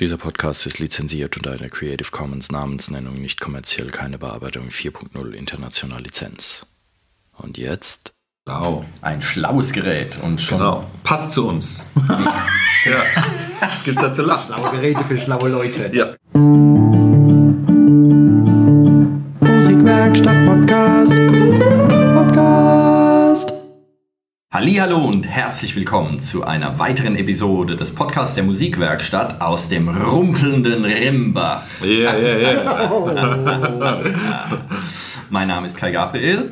Dieser Podcast ist lizenziert unter einer Creative Commons Namensnennung nicht kommerziell keine Bearbeitung 4.0 international Lizenz. Und jetzt? Wow, ein schlaues Gerät und schon. Genau, passt zu uns. ja, was gibt's da zu lachen? Schlaue Geräte für schlaue Leute. Ja. Hallo und herzlich willkommen zu einer weiteren Episode des Podcasts der Musikwerkstatt aus dem rumpelnden Rimbach. Ja, ja, ja. Mein Name ist Kai Gabriel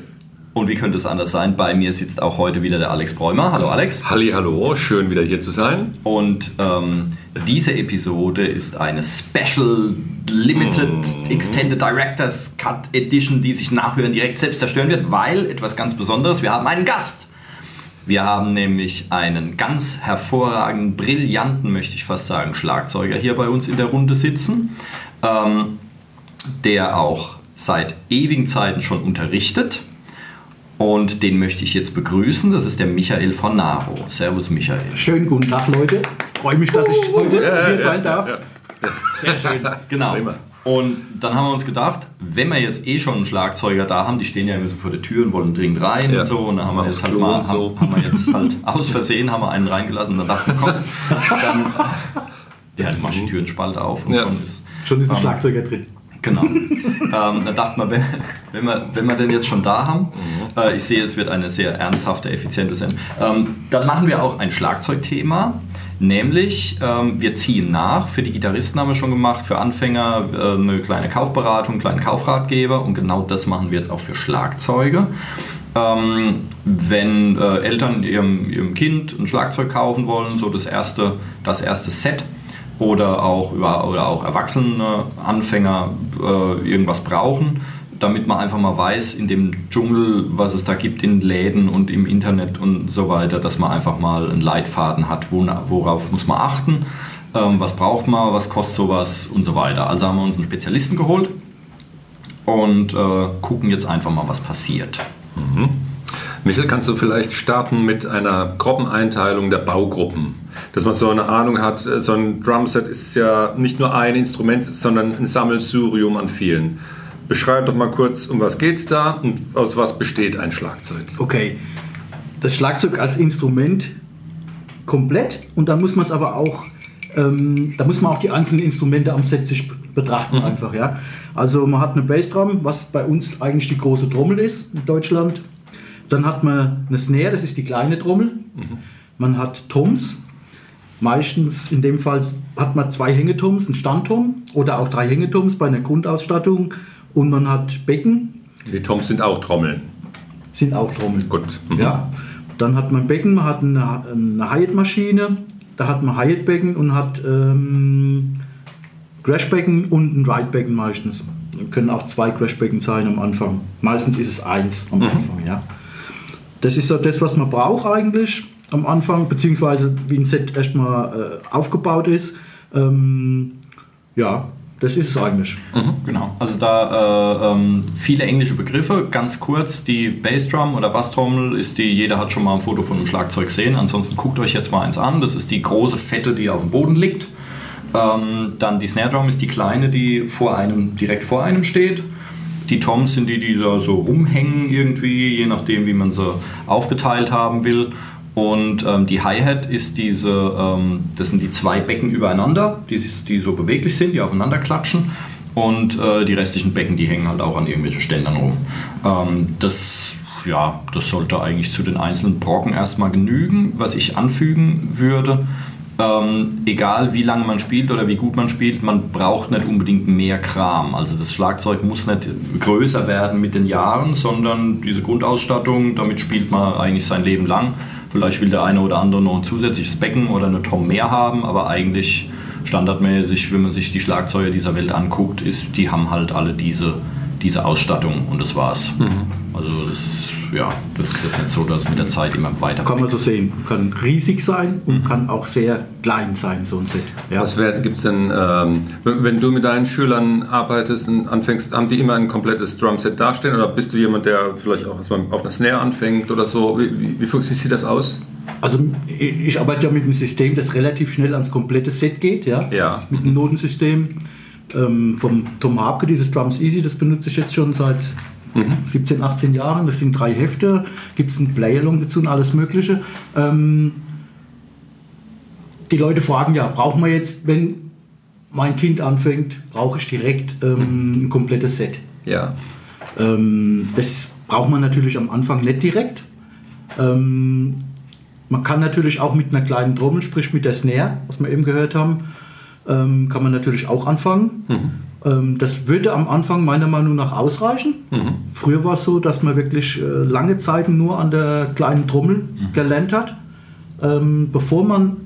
und wie könnte es anders sein? Bei mir sitzt auch heute wieder der Alex Bräumer. Hallo Alex. Halli, hallo, schön wieder hier zu sein. Und ähm, diese Episode ist eine Special Limited Extended Director's Cut Edition, die sich nachhören direkt selbst zerstören wird, weil etwas ganz Besonderes, wir haben einen Gast. Wir haben nämlich einen ganz hervorragenden, brillanten, möchte ich fast sagen, Schlagzeuger hier bei uns in der Runde sitzen, ähm, der auch seit ewigen Zeiten schon unterrichtet. Und den möchte ich jetzt begrüßen. Das ist der Michael von Naro. Servus, Michael. Schönen guten Tag, Leute. Freue mich, dass ich heute Ja, hier ja, sein ja, darf. ja. Sehr schön. Genau. Und dann haben wir uns gedacht, wenn wir jetzt eh schon einen Schlagzeuger da haben, die stehen ja immer so vor der Tür und wollen dringend rein Ja. und so, und dann haben wir jetzt halt mal, und so. haben, haben wir jetzt halt aus Versehen haben wir einen reingelassen und dann dachten wir, komm, dann, der hat die Türenspalte auf und Ja. schon ist Schon ist ein Ähm, Schlagzeuger drin. Genau. ähm, da dachte man, wenn, wenn, wir, wenn wir den jetzt schon da haben, äh, ich sehe, es wird eine sehr ernsthafte, effiziente Sendung, ähm, dann machen wir auch ein Schlagzeugthema. Nämlich, ähm, wir ziehen nach. Für die Gitarristen haben wir schon gemacht, für Anfänger äh, eine kleine Kaufberatung, einen kleinen Kaufratgeber und genau das machen wir jetzt auch für Schlagzeuge. Ähm, wenn äh, Eltern ihrem, ihrem Kind ein Schlagzeug kaufen wollen, so das erste, das erste Set, oder auch, über, oder auch erwachsene Anfänger äh, irgendwas brauchen, damit man einfach mal weiß, in dem Dschungel, was es da gibt in Läden und im Internet und so weiter, dass man einfach mal einen Leitfaden hat, wo, worauf muss man achten, ähm, was braucht man, was kostet sowas und so weiter. Also haben wir uns einen Spezialisten geholt und äh, gucken jetzt einfach mal, was passiert. Michael, kannst du vielleicht starten mit einer groben Einteilung der Baugruppen? Dass man so eine Ahnung hat, äh, so ein Drumset ist ja nicht nur ein Instrument, sondern ein Sammelsurium an vielen. Beschreib doch mal kurz, um was geht's da und aus was besteht ein Schlagzeug? Okay. Das Schlagzeug als Instrument komplett und dann muss man es aber auch, ähm, da muss man auch die einzelnen Instrumente am Set sich betrachten einfach, ja. Also man hat eine Bassdrum, was bei uns eigentlich die große Trommel ist in Deutschland. Dann hat man eine Snare, das ist die kleine Trommel. Man hat Toms. Meistens in dem Fall hat man zwei Hängetoms, einen Standtom oder auch drei Hängetoms bei einer Grundausstattung. Und man hat Becken, Die Toms sind auch Trommeln. sind auch Trommeln. Gut. Mhm. Ja. Dann hat man Becken, man hat eine, eine Hi-Hat-Maschine, da hat man Hi-Hat-Becken und hat ähm, Crashbecken und ein Ride-Becken meistens. Können auch zwei Crashbecken sein am Anfang. Meistens ist es eins am Anfang, ja. Das ist so das, was man braucht eigentlich am Anfang, beziehungsweise wie ein Set erstmal äh, aufgebaut ist. Ähm, ja, das ist es eigentlich. Genau, also da äh, ähm, viele englische Begriffe, ganz kurz, die Bassdrum oder Basstrommel ist die, jeder hat schon mal ein Foto von einem Schlagzeug gesehen, ansonsten guckt euch jetzt mal eins an, das ist die große Fette, die auf dem Boden liegt. Ähm, dann die Snare Drum ist die kleine, die vor einem, direkt vor einem steht. Die Toms sind die, die da so rumhängen irgendwie, je nachdem, wie man sie aufgeteilt haben will. Und ähm, die Hi-Hat ist diese, ähm, das sind die zwei Becken übereinander, die, die so beweglich sind, die aufeinander klatschen. Und äh, die restlichen Becken, die hängen halt auch an irgendwelchen Ständern rum. Ähm, das, ja, das sollte eigentlich zu den einzelnen Brocken erstmal genügen. Was ich anfügen würde, ähm, egal wie lange man spielt oder wie gut man spielt, man braucht nicht unbedingt mehr Kram. Also das Schlagzeug muss nicht größer werden mit den Jahren, sondern diese Grundausstattung, damit spielt man eigentlich sein Leben lang. Vielleicht will der eine oder andere noch ein zusätzliches Becken oder eine Tom mehr haben, aber eigentlich standardmäßig, wenn man sich die Schlagzeuge dieser Welt anguckt, ist, die haben halt alle diese, diese Ausstattung und das war's. Also das, ja, das ist jetzt so, dass es mit der Zeit immer weiter Kann man so sehen. Kann riesig sein und kann auch sehr klein sein, so ein Set. Ja. Was gibt es denn, ähm, wenn wenn du mit deinen Schülern arbeitest und anfängst, haben die immer ein komplettes Drumset dastehen oder bist du jemand, der vielleicht auch erstmal auf einer Snare anfängt oder so? Wie, wie, wie, wie sieht das aus? Also ich arbeite ja mit einem System, das relativ schnell ans komplette Set geht, ja. Ja. Mit einem Notensystem ähm, vom Tom Habke, dieses Drums Easy, das benutze ich jetzt schon seit 17, 18 Jahren. Das sind drei Hefte, gibt es ein Playalong dazu und alles Mögliche. Ähm, die Leute fragen ja, brauchen wir jetzt, wenn mein Kind anfängt, brauche ich direkt ähm, ein komplettes Set. Ja. Ähm, das braucht man natürlich am Anfang nicht direkt. Ähm, man kann natürlich auch mit einer kleinen Trommel, sprich mit der Snare, was wir eben gehört haben, ähm, kann man natürlich auch anfangen. Ähm, das würde am Anfang meiner Meinung nach ausreichen. Früher war es so, dass man wirklich äh, lange Zeiten nur an der kleinen Trommel gelernt hat, ähm, bevor man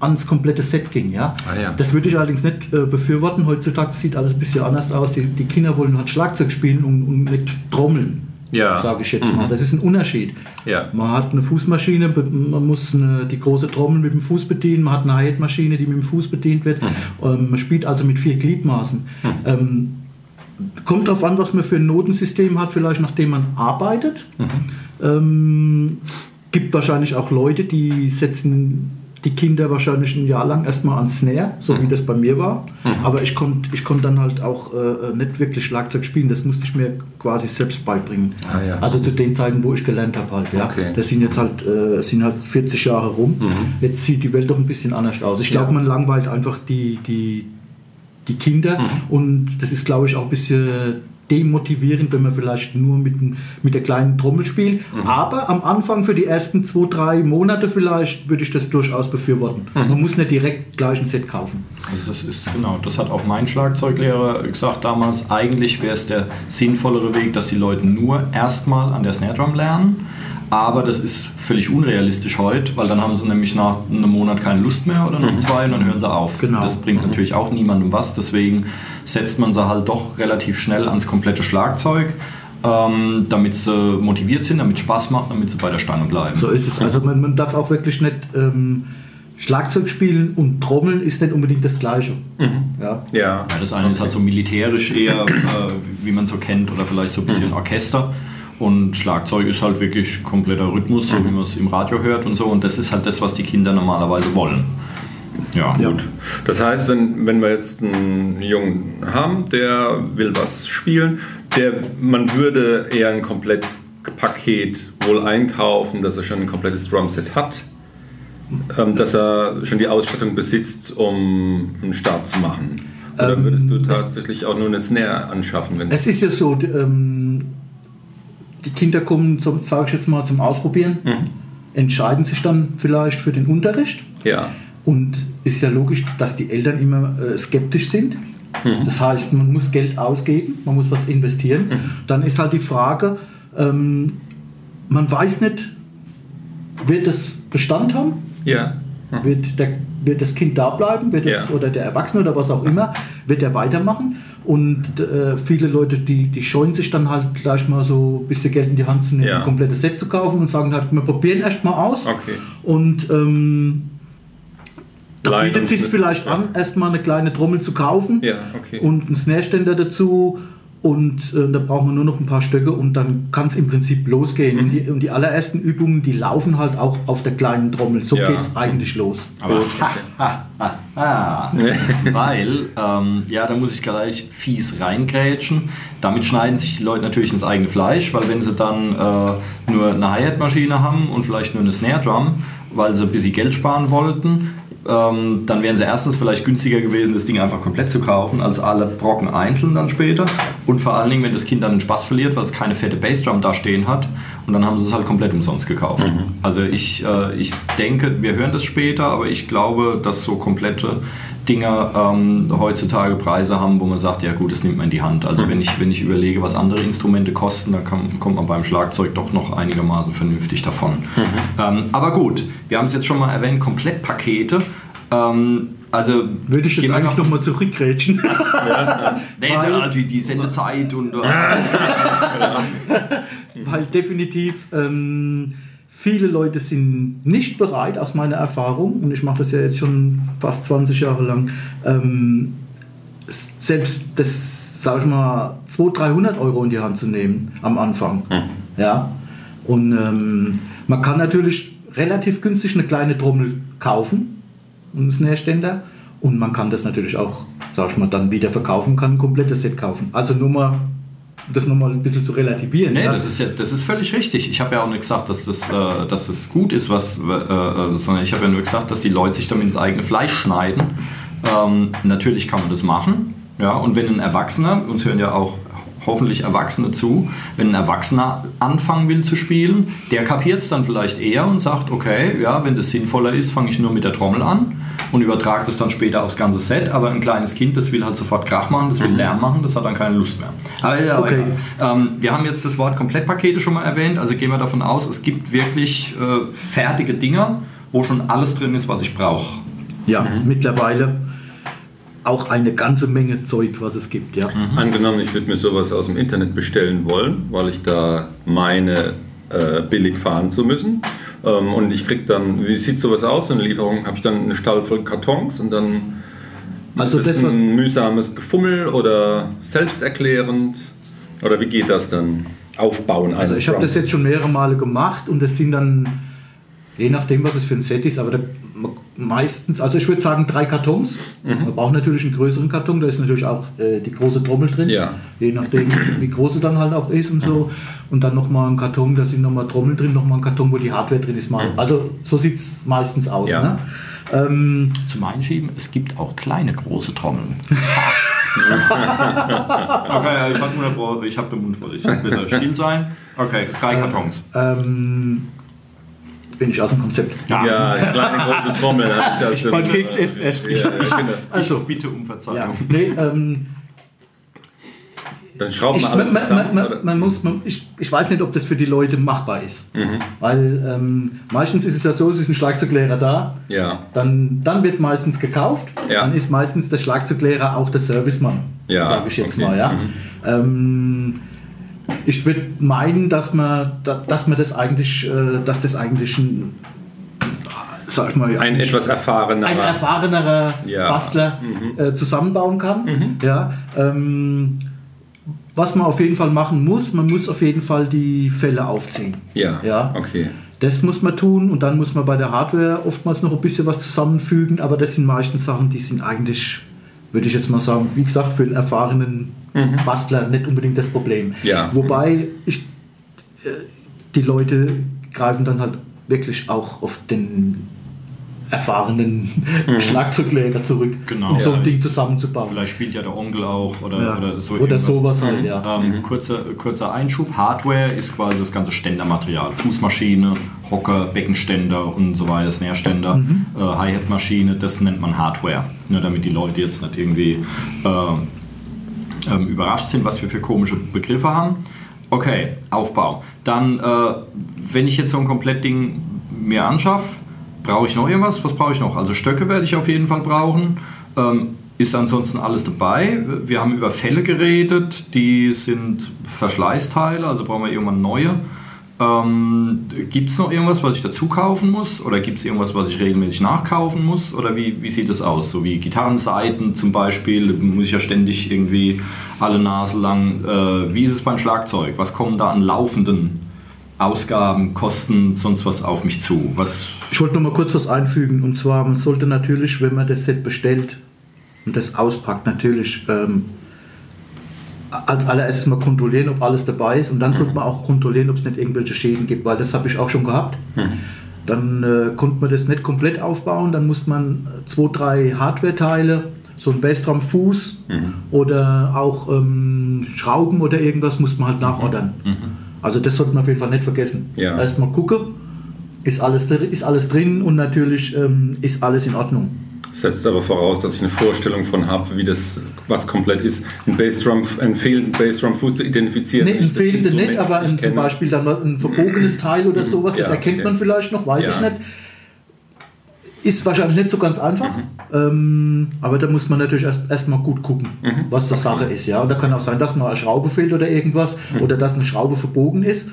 ans komplette Set ging. Ja? Ah, ja. Das würde ich allerdings nicht äh, befürworten. Heutzutage sieht alles ein bisschen anders aus. Die, die Kinder wollen halt Schlagzeug spielen und, und nicht trommeln. Ja. Sage ich jetzt mal. Das ist ein Unterschied. Ja. Man hat eine Fußmaschine, man muss eine, die große Trommel mit dem Fuß bedienen, man hat eine Hi-Hat-Maschine, die mit dem Fuß bedient wird. Ähm, man spielt also mit vier Gliedmaßen. Ähm, kommt darauf an, was man für ein Notensystem hat, vielleicht nachdem man arbeitet. Ähm, gibt wahrscheinlich auch Leute, die setzen die Kinder wahrscheinlich ein Jahr lang erstmal an Snare, so wie das bei mir war. Aber ich konnte ich konnt dann halt auch äh, nicht wirklich Schlagzeug spielen, das musste ich mir quasi selbst beibringen. Ah, ja. Also zu den Zeiten, wo ich gelernt habe halt. Ja. Okay. Das sind jetzt halt, äh, sind halt 40 Jahre rum. Jetzt sieht die Welt doch ein bisschen anders aus. Ich glaube, Ja. man langweilt einfach die, die, die Kinder und das ist, glaube ich, auch ein bisschen demotivierend, wenn man vielleicht nur mit, mit der kleinen Trommel spielt. Aber am Anfang für die ersten zwei, drei Monate vielleicht würde ich das durchaus befürworten. Man muss nicht direkt gleich ein Set kaufen. Also das ist genau, das hat auch mein Schlagzeuglehrer gesagt damals. Eigentlich wäre es der sinnvollere Weg, dass die Leute nur erstmal an der Snare Drum lernen. Aber das ist völlig unrealistisch heute, weil dann haben sie nämlich nach einem Monat keine Lust mehr oder nach zwei und dann hören sie auf. Genau. Das bringt natürlich auch niemandem was. Deswegen setzt man sie halt doch relativ schnell ans komplette Schlagzeug, ähm, damit sie motiviert sind, damit es Spaß macht, damit sie bei der Stange bleiben. So ist es. Also man, man darf auch wirklich nicht ähm, Schlagzeug spielen und Trommeln ist nicht unbedingt das Gleiche. Ja. Ja. Ja, das eine ist halt so militärisch eher, äh, wie man so kennt, oder vielleicht so ein bisschen Orchester. Und Schlagzeug ist halt wirklich kompletter Rhythmus, so wie man es im Radio hört und so. Und das ist halt das, was die Kinder normalerweise wollen. Ja, Ja. gut. Das heißt, wenn, wenn wir jetzt einen Jungen haben, der will was spielen, der, man würde eher ein Komplettpaket wohl einkaufen, dass er schon ein komplettes Drumset hat, ähm, dass er schon die Ausstattung besitzt, um einen Start zu machen. Oder Ähm, würdest du tatsächlich auch nur eine Snare anschaffen? Wenn Es ist ja so, ähm, die Kinder kommen, zum, sage ich jetzt mal, zum Ausprobieren, entscheiden sich dann vielleicht für den Unterricht. ja. Und ist ja logisch, dass die Eltern immer äh, skeptisch sind. Das heißt, man muss Geld ausgeben, man muss was investieren. Dann ist halt die Frage, ähm, man weiß nicht, wird das Bestand haben? Ja. Wird, der, wird das Kind da bleiben? Wird es, Ja. Oder der Erwachsene oder was auch immer? Wird er weitermachen? Und äh, viele Leute, die, die scheuen sich dann halt gleich mal so ein bisschen Geld in die Hand zu nehmen, Ja. ein komplettes Set zu kaufen und sagen halt, wir probieren erst mal aus. Okay. Und ähm, da bietet uns sich vielleicht ja. an, erstmal eine kleine Trommel zu kaufen Ja, okay. und einen Snare-Ständer dazu. Und äh, da braucht man nur noch ein paar Stöcke und dann kann es im Prinzip losgehen. Mhm. Und, die, und die allerersten Übungen, die laufen halt auch auf der kleinen Trommel. So Ja. geht es eigentlich los. Aber weil, ähm, ja, da muss ich gleich fies reingrätschen. Damit schneiden sich die Leute natürlich ins eigene Fleisch, weil wenn sie dann äh, nur eine Hi-Hat-Maschine haben und vielleicht nur eine Snare-Drum, weil sie ein bisschen Geld sparen wollten, ähm, dann wären sie erstens vielleicht günstiger gewesen, das Ding einfach komplett zu kaufen, als alle Brocken einzeln dann später. Und vor allen Dingen, wenn das Kind dann den Spaß verliert, weil es keine fette Bassdrum da stehen hat, und dann haben sie es halt komplett umsonst gekauft. Also ich, äh, ich denke, wir hören das später, aber ich glaube, dass so komplette Dinger ähm, heutzutage Preise haben, wo man sagt, ja gut, das nimmt man in die Hand. Also wenn ich, wenn ich überlege, was andere Instrumente kosten, dann kann, kommt man beim Schlagzeug doch noch einigermaßen vernünftig davon. Ähm, aber gut, wir haben es jetzt schon mal erwähnt, Komplettpakete. Ähm, also Würde ich jetzt eigentlich noch- nochmal zurückgrätschen. Nee, Weil- da, die, die Sendezeit und äh, Weil definitiv ähm, viele Leute sind nicht bereit, aus meiner Erfahrung, und ich mache das ja jetzt schon fast 20 Jahre lang, ähm, selbst das, sag ich mal, 200, 300 Euro in die Hand zu nehmen am Anfang. Ja. Und ähm, man kann natürlich relativ günstig eine kleine Trommel kaufen, einen Snare-Ständer. Und man kann das natürlich auch, sag ich mal, dann wieder verkaufen, kann ein komplettes Set kaufen. Also nur mal, das nochmal ein bisschen zu relativieren. Nee, ja. das ist ja, das ist völlig richtig. Ich habe ja auch nicht gesagt, dass das, äh, dass das gut ist, was, äh, äh, sondern ich habe ja nur gesagt, dass die Leute sich damit ins eigene Fleisch schneiden. Ähm, natürlich kann man das machen. Ja, und wenn ein Erwachsener, uns hören ja auch hoffentlich Erwachsene zu, wenn ein Erwachsener anfangen will zu spielen, der kapiert es dann vielleicht eher und sagt, okay, ja, wenn das sinnvoller ist, fange ich nur mit der Trommel an und übertrage das dann später aufs ganze Set. Aber ein kleines Kind, das will halt sofort Krach machen, das will Lärm machen, das hat dann keine Lust mehr. Aber, ja, Okay. ähm, wir haben jetzt das Wort Komplettpakete schon mal erwähnt, also gehen wir davon aus, es gibt wirklich äh, fertige Dinger, wo schon alles drin ist, was ich brauche. ja, mittlerweile auch eine ganze Menge Zeug, was es gibt. Ja. Angenommen, ich würde mir sowas aus dem Internet bestellen wollen, weil ich da meine, äh, billig fahren zu müssen. Ähm, und ich krieg dann, wie sieht sowas aus, so eine Lieferung? Habe ich dann eine Stall voll Kartons und dann Also ist es das, ein mühsames Gefummel oder selbsterklärend? Oder wie geht das dann? Aufbauen Also ich habe das jetzt schon mehrere Male gemacht und das sind dann, je nachdem, was es für ein Set ist, aber da, meistens, also ich würde sagen drei Kartons. Mhm. Man braucht natürlich einen größeren Karton, da ist natürlich auch äh, die große Trommel drin. Ja. Je nachdem, wie groß sie dann halt auch ist und so. Und dann nochmal ein Karton, da sind nochmal Trommeln drin, nochmal ein Karton, wo die Hardware drin ist. Mal. Also so sieht es meistens aus. Mhm. Ja. Ne? Ähm, Zum Einschieben, es gibt auch kleine große Trommeln. okay, ich habe nur ich habe den Mund voll. Ich soll besser still sein. Okay, drei Kartons. ähm, bin ich aus dem Konzept. Ja, eine kleine große Trommel. hab ich Ich mein Keks essen erst Ja, nicht. ja, genau. Also, Bitte um ja, Verzeihung. nee, ähm, Dann schraubt Ich, man man, alles man, zusammen. man, oder? man muss, man, ich, ich weiß nicht, ob das für die Leute machbar ist. Mhm. Weil ähm, meistens ist es ja so, es ist ein Schlagzeuglehrer da, Ja, dann, dann wird meistens gekauft, Ja. dann ist meistens der Schlagzeuglehrer auch der Servicemann, Ja, sage ich jetzt okay. mal. Ja? Mhm. Ähm, ich würde meinen, dass man, da- dass man das eigentlich, äh, dass das eigentlich ein, sag mal, ein etwas erfahrener. ein erfahrenerer Ja. Mhm. Bastler äh, zusammenbauen kann. Ja, ähm, was man auf jeden Fall machen muss, man muss auf jeden Fall die Fälle aufziehen. ja, Ja. okay. Das muss man tun und dann muss man bei der Hardware oftmals noch ein bisschen was zusammenfügen, aber das sind meistens Sachen, die sind eigentlich, würde ich jetzt mal sagen, wie gesagt, für einen erfahrenen Bastler nicht unbedingt das Problem. Ja. Wobei ich, äh, die Leute greifen dann halt wirklich auch auf den erfahrenen Schlagzeuglehrer zurück, Genau. um so ein Ding zusammenzubauen. Vielleicht spielt ja der Onkel auch oder, Ja. oder so Oder irgendwas. sowas halt, ja. Ähm, kurzer, kurzer Einschub. Hardware ist quasi das ganze Ständermaterial. Fußmaschine, Hocker, Beckenständer und so weiter, Snare-Ständer, Mhm. äh, Hi-Hat-Maschine, das nennt man Hardware. Nur damit die Leute jetzt nicht irgendwie äh, ähm, überrascht sind, was wir für komische Begriffe haben. Okay, Aufbau. Dann, äh, wenn ich jetzt so ein Komplettding mir anschaffe, brauche ich noch irgendwas? Was brauche ich noch? Also Stöcke werde ich auf jeden Fall brauchen. Ähm, ist ansonsten alles dabei. Wir haben über Fälle geredet, die sind Verschleißteile, also brauchen wir irgendwann neue. Ähm, gibt es noch irgendwas, was ich dazu kaufen muss? Oder gibt es irgendwas, was ich regelmäßig nachkaufen muss? Oder wie, wie sieht das aus? So wie Gitarrenseiten zum Beispiel, muss ich ja ständig irgendwie alle Nase lang. Äh, wie ist es beim Schlagzeug? Was kommen da an laufenden Ausgaben, Kosten, sonst was auf mich zu? Was Ich wollte noch mal kurz was einfügen. Und zwar, man sollte natürlich, wenn man das Set bestellt und das auspackt, natürlich ähm, als allererstes mal kontrollieren, ob alles dabei ist. Und dann sollte man auch kontrollieren, ob es nicht irgendwelche Schäden gibt, weil das habe ich auch schon gehabt. Dann äh, konnte man das nicht komplett aufbauen, dann musste man zwei, drei Hardware-Teile, so ein Bassdrum-Fuß oder auch ähm, Schrauben oder irgendwas muss man halt nachordern. Also das sollte man auf jeden Fall nicht vergessen. Ja. Erstmal gucken, ist alles, ist alles drin und natürlich ähm, ist alles in Ordnung. Das setzt aber voraus, dass ich eine Vorstellung von habe, wie das, was komplett ist. Ein Bassdrum, einen fehlenden Bassdrum-Fuß zu identifizieren. Nee, ein ich das fehlende Instrument nicht, aber ein, zum. Beispiel dann ein verbogenes Teil oder sowas, das Ja, erkennt okay. man vielleicht noch, weiß Ja. ich nicht. Ist wahrscheinlich nicht so ganz einfach, ähm, aber da muss man natürlich erst erstmal gut gucken, was das Sache ist. Ja? Und da kann auch sein, dass mal eine Schraube fehlt oder irgendwas oder dass eine Schraube verbogen ist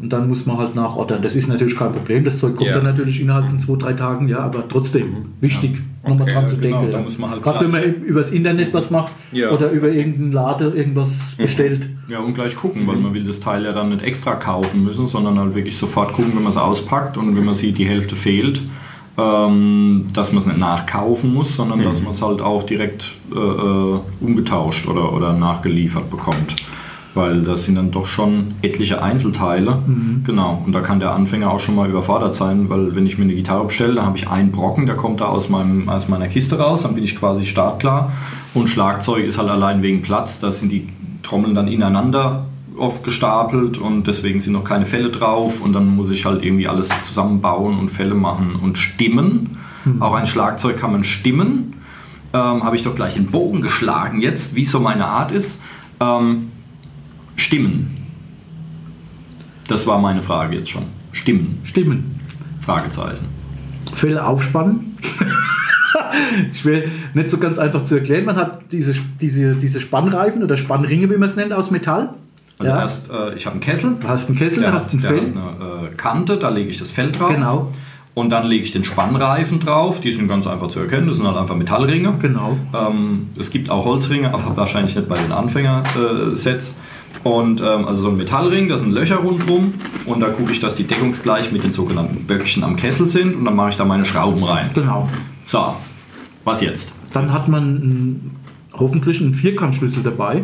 und dann muss man halt nachordern. Das ist natürlich kein Problem, das Zeug kommt Ja. dann natürlich innerhalb von zwei, drei Tagen, ja, aber trotzdem wichtig, nochmal Okay, dran zu genau, denken. da ja. muss man halt Gerade wenn man übers Internet was macht Ja. oder über irgendeinen Laden irgendwas bestellt. Ja, und gleich gucken, weil man will das Teil ja dann nicht extra kaufen müssen, sondern halt wirklich sofort gucken, wenn man es auspackt und wenn man sieht, die Hälfte fehlt, ähm, dass man es nicht nachkaufen muss, sondern dass man es halt auch direkt äh, äh, umgetauscht oder, oder nachgeliefert bekommt. Weil das sind dann doch schon etliche Einzelteile. Genau. Und da kann der Anfänger auch schon mal überfordert sein, weil wenn ich mir eine Gitarre bestelle, dann habe ich einen Brocken, der kommt da aus, meinem, aus meiner Kiste raus, dann bin ich quasi startklar. Und Schlagzeug ist halt allein wegen Platz, da sind die Trommeln dann ineinander oft gestapelt und deswegen sind noch keine Fälle drauf und dann muss ich halt irgendwie alles zusammenbauen und Fälle machen und stimmen. Auch ein Schlagzeug kann man stimmen. Ähm, Habe ich doch gleich den Bogen geschlagen jetzt, wie so meine Art ist. Ähm, stimmen. Das war meine Frage jetzt schon. Stimmen. Stimmen. Fragezeichen. Fälle aufspannen. Schwer, nicht so ganz einfach zu erklären. Man hat diese, diese, diese Spannreifen oder Spannringe, wie man es nennt, aus Metall. Also ja. erst, äh, ich habe einen Kessel. Du hast einen Kessel, du hast ein Fell. eine äh, Kante, da lege ich das Fell drauf. Genau. Und dann lege ich den Spannreifen drauf. Die sind ganz einfach zu erkennen. Das sind halt einfach Metallringe. Genau. Ähm, es gibt auch Holzringe, aber wahrscheinlich nicht bei den Anfänger-Sets. Und ähm, also so ein Metallring, da sind Löcher rundherum und da gucke ich, dass die deckungsgleich mit den sogenannten Böckchen am Kessel sind und dann mache ich da meine Schrauben rein. Genau. So, was jetzt? Dann hat man einen, hoffentlich einen Vierkantschlüssel dabei.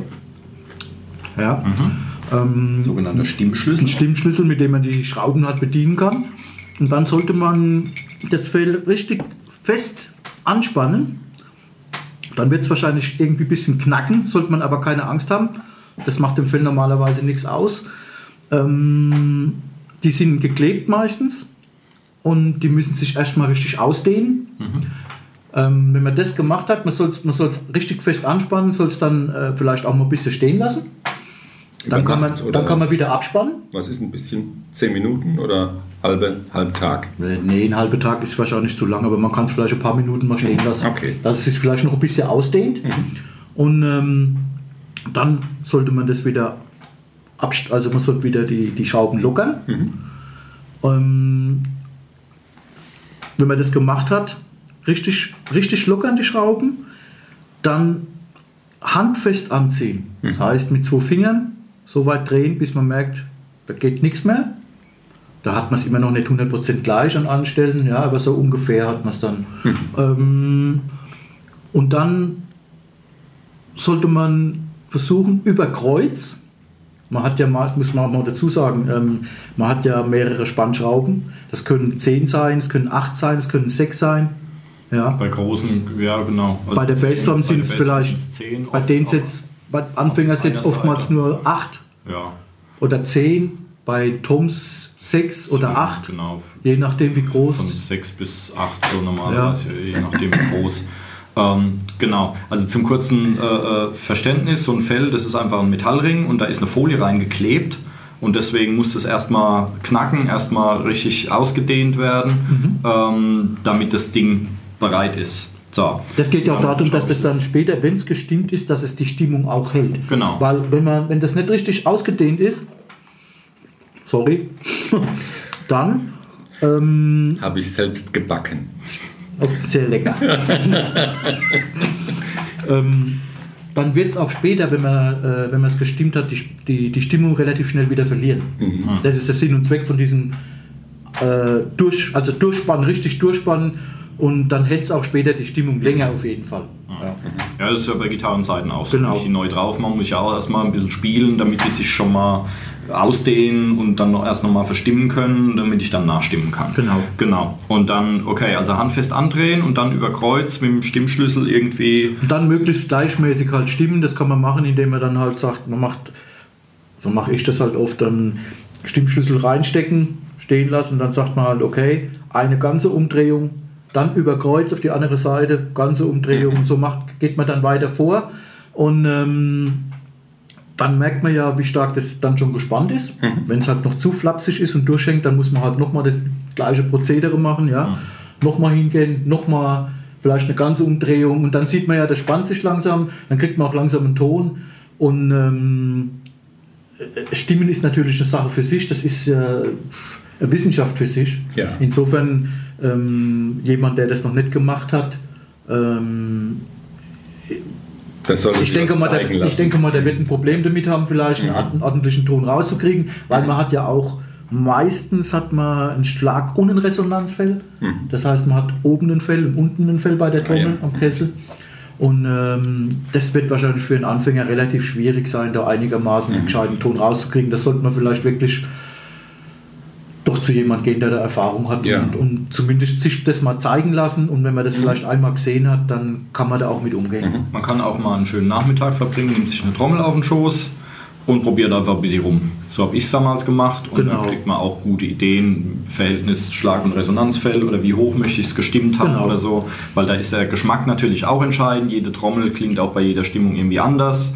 Ja. Ähm, Sogenannter Stimmschlüssel. ein Stimmschlüssel, mit dem man die Schrauben halt bedienen kann. Und dann sollte man das Fell richtig fest anspannen. Dann wird es wahrscheinlich irgendwie ein bisschen knacken, sollte man aber keine Angst haben. Das macht dem Fell normalerweise nichts aus. Ähm, die sind geklebt meistens und die müssen sich erstmal richtig ausdehnen. Ähm, wenn man das gemacht hat, man soll es man soll's richtig fest anspannen, soll es dann äh, vielleicht auch mal ein bisschen stehen lassen. Dann kann, man, dann kann man wieder abspannen. Was ist ein bisschen? Zehn Minuten oder halbe, halb Tag? Nee, ein halber Tag ist wahrscheinlich zu lang, aber man kann es vielleicht ein paar Minuten mal stehen lassen. Okay. Dass es sich vielleicht noch ein bisschen ausdehnt. Und ähm, dann sollte man das wieder abst also man sollte wieder die, die Schrauben lockern. Ähm, wenn man das gemacht hat, richtig, richtig lockern die Schrauben, dann handfest anziehen. Das heißt mit zwei Fingern so weit drehen, bis man merkt, da geht nichts mehr. Da hat man es immer noch nicht 100% gleich an allen Stellen, ja, aber so ungefähr hat man es dann. Ähm, und dann sollte man versuchen, über Kreuz, man hat ja mal, muss man auch mal dazu sagen, ähm, man hat ja mehrere Spannschrauben. Das können 10 sein, es können 8 sein, es können 6 sein. Ja. Bei großen, ja genau. Also Bei der Bassdrum sind es vielleicht, bei oft den bei Anfängersets einer oftmals Seite. nur 8 Ja. oder 10, bei Toms 6 oder 8, Genau. je nachdem wie groß. Von 6 bis 8 so normalerweise, je nachdem wie groß. Ähm, genau, also zum kurzen äh, äh, Verständnis, so ein Fell, das ist einfach ein Metallring und da ist eine Folie reingeklebt und deswegen muss das erstmal knacken, erstmal richtig ausgedehnt werden, ähm, damit das Ding bereit ist. So. Das geht ja auch darum, dass das dann später, wenn es gestimmt ist, dass es die Stimmung auch hält. Genau. Weil wenn, man, wenn das nicht richtig ausgedehnt ist, sorry, dann ähm, Habe ich selbst gebacken. oh, sehr lecker. ähm, dann wird es auch später, wenn man äh, wenn man es gestimmt hat, die, die, die Stimmung relativ schnell wieder verlieren. Das ist der Sinn und Zweck von diesem äh, durch, also durchspannen, richtig durchspannen und dann hält es auch später die Stimmung länger auf jeden Fall. Ja. Ja, das ist ja bei Gitarrenseiten auch so. Genau. Wenn ich die neu drauf mache, muss ich auch erstmal ein bisschen spielen, damit die sich schon mal ausdehnen und dann noch erst nochmal verstimmen können, damit ich dann nachstimmen kann. Genau. Genau. Und dann, okay, also handfest andrehen und dann über Kreuz mit dem Stimmschlüssel irgendwie. Und dann möglichst gleichmäßig halt stimmen. Das kann man machen, indem man dann halt sagt, man macht, so mache ich das halt oft, dann Stimmschlüssel reinstecken, stehen lassen, dann sagt man halt, okay, eine ganze Umdrehung, dann über Kreuz auf die andere Seite, ganze Umdrehung, und so macht, geht man dann weiter vor. Und ähm, dann merkt man ja, wie stark das dann schon gespannt ist. Wenn es halt noch zu flapsig ist und durchhängt, dann muss man halt nochmal das gleiche Prozedere machen, ja. nochmal hingehen, nochmal vielleicht eine ganze Umdrehung und dann sieht man ja, das spannt sich langsam, dann kriegt man auch langsam einen Ton und ähm, äh, Stimmen ist natürlich eine Sache für sich, das ist äh, eine Wissenschaft für sich. Ja. Insofern ähm, jemand, der das noch nicht gemacht hat, ähm, Das soll ich denke, mal, der, ich denke mal, der wird ein Problem damit haben, vielleicht einen ord- ordentlichen Ton rauszukriegen, weil man hat ja auch meistens hat man einen Schlag und ein Resonanzfell. Das heißt, man hat oben ein Fell und unten ein Fell bei der Trommel ja. am Kessel. Und ähm, das wird wahrscheinlich für einen Anfänger relativ schwierig sein, da einigermaßen einen gescheiten Ton rauszukriegen. Das sollte man vielleicht wirklich doch zu jemand gehen, der da Erfahrung hat Ja. und, und zumindest sich das mal zeigen lassen. Und wenn man das vielleicht einmal gesehen hat, dann kann man da auch mit umgehen. Man kann auch mal einen schönen Nachmittag verbringen, nimmt sich eine Trommel auf den Schoß und probiert einfach ein bisschen rum. So habe ich es damals gemacht und Genau. dann kriegt man auch gute Ideen, Verhältnis Schlag- und Resonanzfell oder wie hoch möchte ich es gestimmt haben Genau. oder so, weil da ist der Geschmack natürlich auch entscheidend. Jede Trommel klingt auch bei jeder Stimmung irgendwie anders.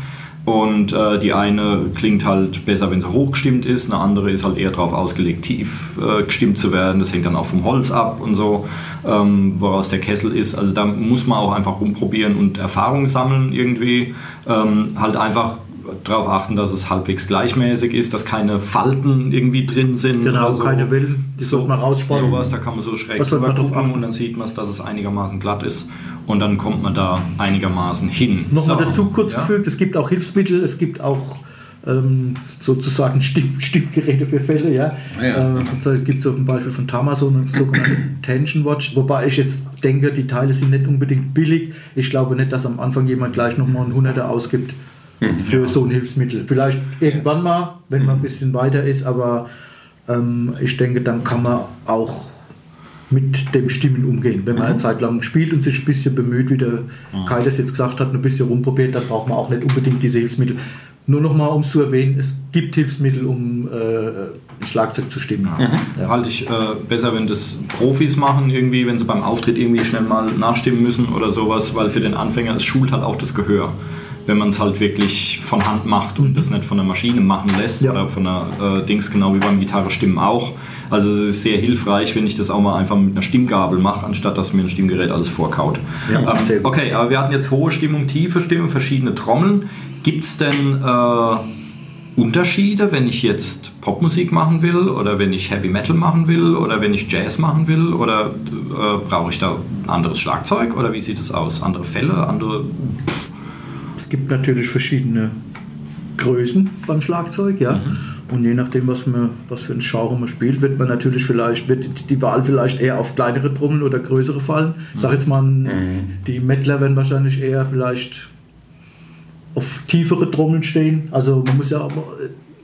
Und äh, die eine klingt halt besser, wenn sie hochgestimmt ist, eine andere ist halt eher darauf ausgelegt, tief äh, gestimmt zu werden. Das hängt dann auch vom Holz ab und so, ähm, woraus der Kessel ist. Also da muss man auch einfach rumprobieren und Erfahrung sammeln irgendwie. Ähm, halt einfach darauf achten, dass es halbwegs gleichmäßig ist, dass keine Falten irgendwie drin sind. Genau, so. keine Wellen, die So, sollte man rausspannen. Sowas, da kann man so schräg drüber gucken und dann sieht man es, dass es einigermaßen glatt ist und dann kommt man da einigermaßen hin. Nochmal So. dazu kurz Ja. gefügt, es gibt auch Hilfsmittel, es gibt auch ähm, sozusagen Stimm Stimmgeräte für Fälle. Ja. Ja. Äh, und so, es gibt so zum Beispiel von Tamason eine sogenannte Tension Watch, wobei ich jetzt denke, die Teile sind nicht unbedingt billig. Ich glaube nicht, dass am Anfang jemand gleich nochmal einen Hunderter ausgibt für so ein Hilfsmittel. Vielleicht irgendwann mal, wenn man ein bisschen weiter ist, aber ähm, ich denke, dann kann man auch mit dem Stimmen umgehen. Wenn man eine Zeit lang spielt und sich ein bisschen bemüht, wie der Kai das jetzt gesagt hat, ein bisschen rumprobiert, dann braucht man auch nicht unbedingt diese Hilfsmittel. Nur nochmal, um es zu erwähnen, es gibt Hilfsmittel, um äh, ein Schlagzeug zu stimmen. Ja. Halte ich äh, besser, wenn das Profis machen, irgendwie, wenn sie beim Auftritt irgendwie schnell mal nachstimmen müssen oder sowas, weil für den Anfänger es schult halt auch das Gehör. Wenn man es halt wirklich von Hand macht und das nicht von der Maschine machen lässt Ja. oder von der äh, Dings, genau wie beim Gitarre stimmen auch. Also es ist sehr hilfreich, wenn ich das auch mal einfach mit einer Stimmgabel mache, anstatt dass mir ein Stimmgerät alles vorkaut. Ja, ähm, okay, aber wir hatten jetzt hohe Stimmung, tiefe Stimmung, verschiedene Trommeln. Gibt es denn äh, Unterschiede, wenn ich jetzt Popmusik machen will oder wenn ich Heavy Metal machen will oder wenn ich Jazz machen will oder äh, brauche ich da ein anderes Schlagzeug oder wie sieht es aus? Andere Fälle, andere. Es gibt natürlich verschiedene Größen beim Schlagzeug, ja. Und je nachdem, was, man, was für ein Genre man spielt, wird man natürlich vielleicht, wird die Wahl vielleicht eher auf kleinere Trommeln oder größere fallen. Ich sag jetzt mal, die Mettler werden wahrscheinlich eher vielleicht auf tiefere Trommeln stehen. Also man muss ja auch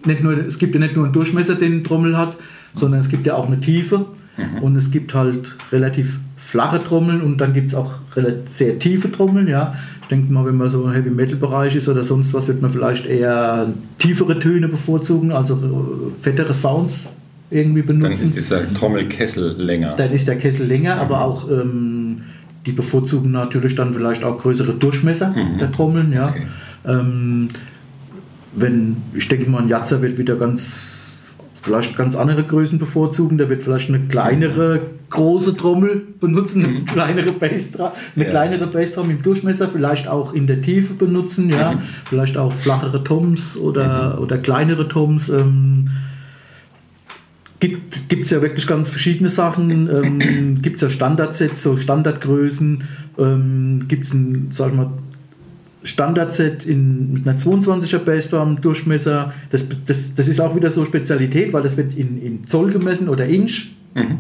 nicht nur, es gibt ja nicht nur einen Durchmesser, den eine Trommel hat, sondern es gibt ja auch eine Tiefe und es gibt halt relativ flache Trommeln und dann gibt es auch sehr tiefe Trommeln, ja. Ich denke mal, wenn man so im Heavy Metal Bereich ist oder sonst was, wird man vielleicht eher tiefere Töne bevorzugen, also äh, fettere Sounds irgendwie Dann benutzen ist dieser Trommelkessel länger. dann ist der Kessel länger, aber auch ähm, die bevorzugen natürlich dann vielleicht auch größere Durchmesser der Trommeln. Ja. Okay. Ähm, wenn, ich denke mal, ein Jatzer wird wieder ganz vielleicht ganz andere Größen bevorzugen. Der wird vielleicht eine kleinere, große Trommel benutzen, eine kleinere Bassdrum, eine Ja. kleinere Bassdrum im Durchmesser, vielleicht auch in der Tiefe benutzen, ja, vielleicht auch flachere Toms oder, oder kleinere Toms. Ähm, gibt es ja wirklich ganz verschiedene Sachen. Ähm, gibt es ja Standardsets, so Standardgrößen. Ähm, gibt es ein, sag ich mal, Standardset in, mit einer 22er Bassdrum Durchmesser. Das, das, das ist auch wieder so Spezialität, weil das wird in, in Zoll gemessen oder Inch,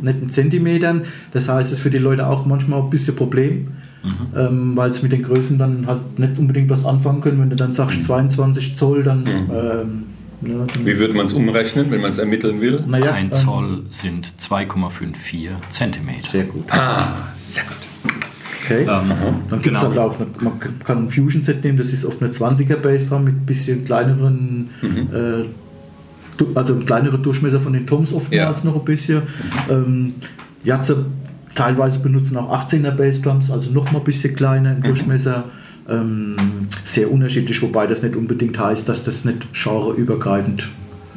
nicht in Zentimetern. Das heißt, es ist für die Leute auch manchmal ein bisschen Problem, ähm, weil sie mit den Größen dann halt nicht unbedingt was anfangen können. Wenn du dann sagst 22 Zoll, dann. Ähm, ne, dann Wie würde man es umrechnen, wenn man es ermitteln will? naja, Ein ähm, Zoll sind 2,54 Zentimeter. Sehr gut. Ah, sehr gut. Okay. Ähm, Dann gibt es genau. auch, eine, man kann ein Fusion-Set nehmen, das ist oft eine 20er Bassdrum mit ein bisschen kleineren, äh, du- also ein kleinerer Durchmesser von den Toms oftmals Ja. noch ein bisschen. Ähm, Jatze teilweise benutzen auch 18er Bassdrums, also noch mal ein bisschen kleiner im Durchmesser. Ähm, sehr unterschiedlich, wobei das nicht unbedingt heißt, dass das nicht genreübergreifend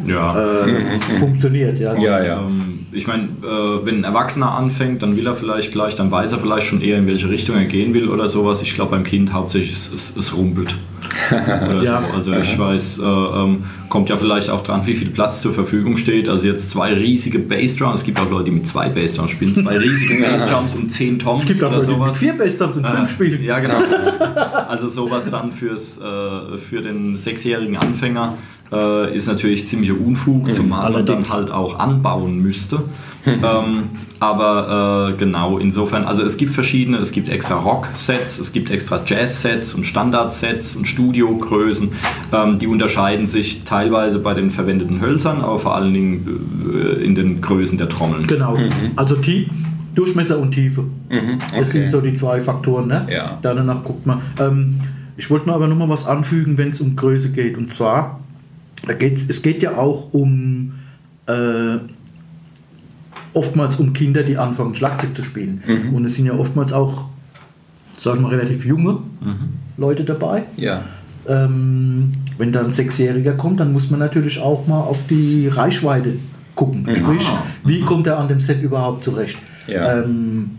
Ja. äh, funktioniert. Ja. Ja, ja. Ähm, ich meine, äh, wenn ein Erwachsener anfängt, dann will er vielleicht gleich, dann weiß er vielleicht schon eher, in welche Richtung er gehen will oder sowas. Ich glaube, beim Kind hauptsächlich es, es, es rumpelt. Oder Ja. so. Also ich weiß, äh, ähm, kommt ja vielleicht auch dran, wie viel Platz zur Verfügung steht. Also jetzt zwei riesige Bassdrums. Es gibt auch Leute, die mit zwei Bassdrums spielen. Zwei riesige Bassdrums und zehn Toms Es gibt auch oder Leute, die mit sowas. vier Bassdrums und fünf Äh, spielen. Ja, genau. Also sowas dann fürs, äh, für den sechsjährigen Anfänger äh, ist natürlich ziemlicher Unfug, zumal man dann allerdings. halt auch anbauen müsste. ähm, aber äh, genau, insofern, also es gibt verschiedene, es gibt extra Rock-Sets, es gibt extra Jazz-Sets und Standard-Sets und Studiogrößen. Ähm, die unterscheiden sich teilweise bei den verwendeten Hölzern, aber vor allen Dingen äh, in den Größen der Trommeln. Genau. Also Tie Durchmesser und Tiefe. Das sind so die zwei Faktoren. Ne? Ja. Danach guckt man. Ähm, ich wollte noch aber noch mal was anfügen, wenn es um Größe geht. Und zwar, da geht's, es geht ja auch um äh, oftmals um Kinder, die anfangen Schlagzeug zu spielen. Und es sind ja oftmals auch, sag ich mal, relativ junge Leute dabei. Ja. Ähm, wenn dann ein Sechsjähriger kommt, dann muss man natürlich auch mal auf die Reichweite gucken. Sprich, wie kommt er an dem Set überhaupt zurecht? Ja. Ähm,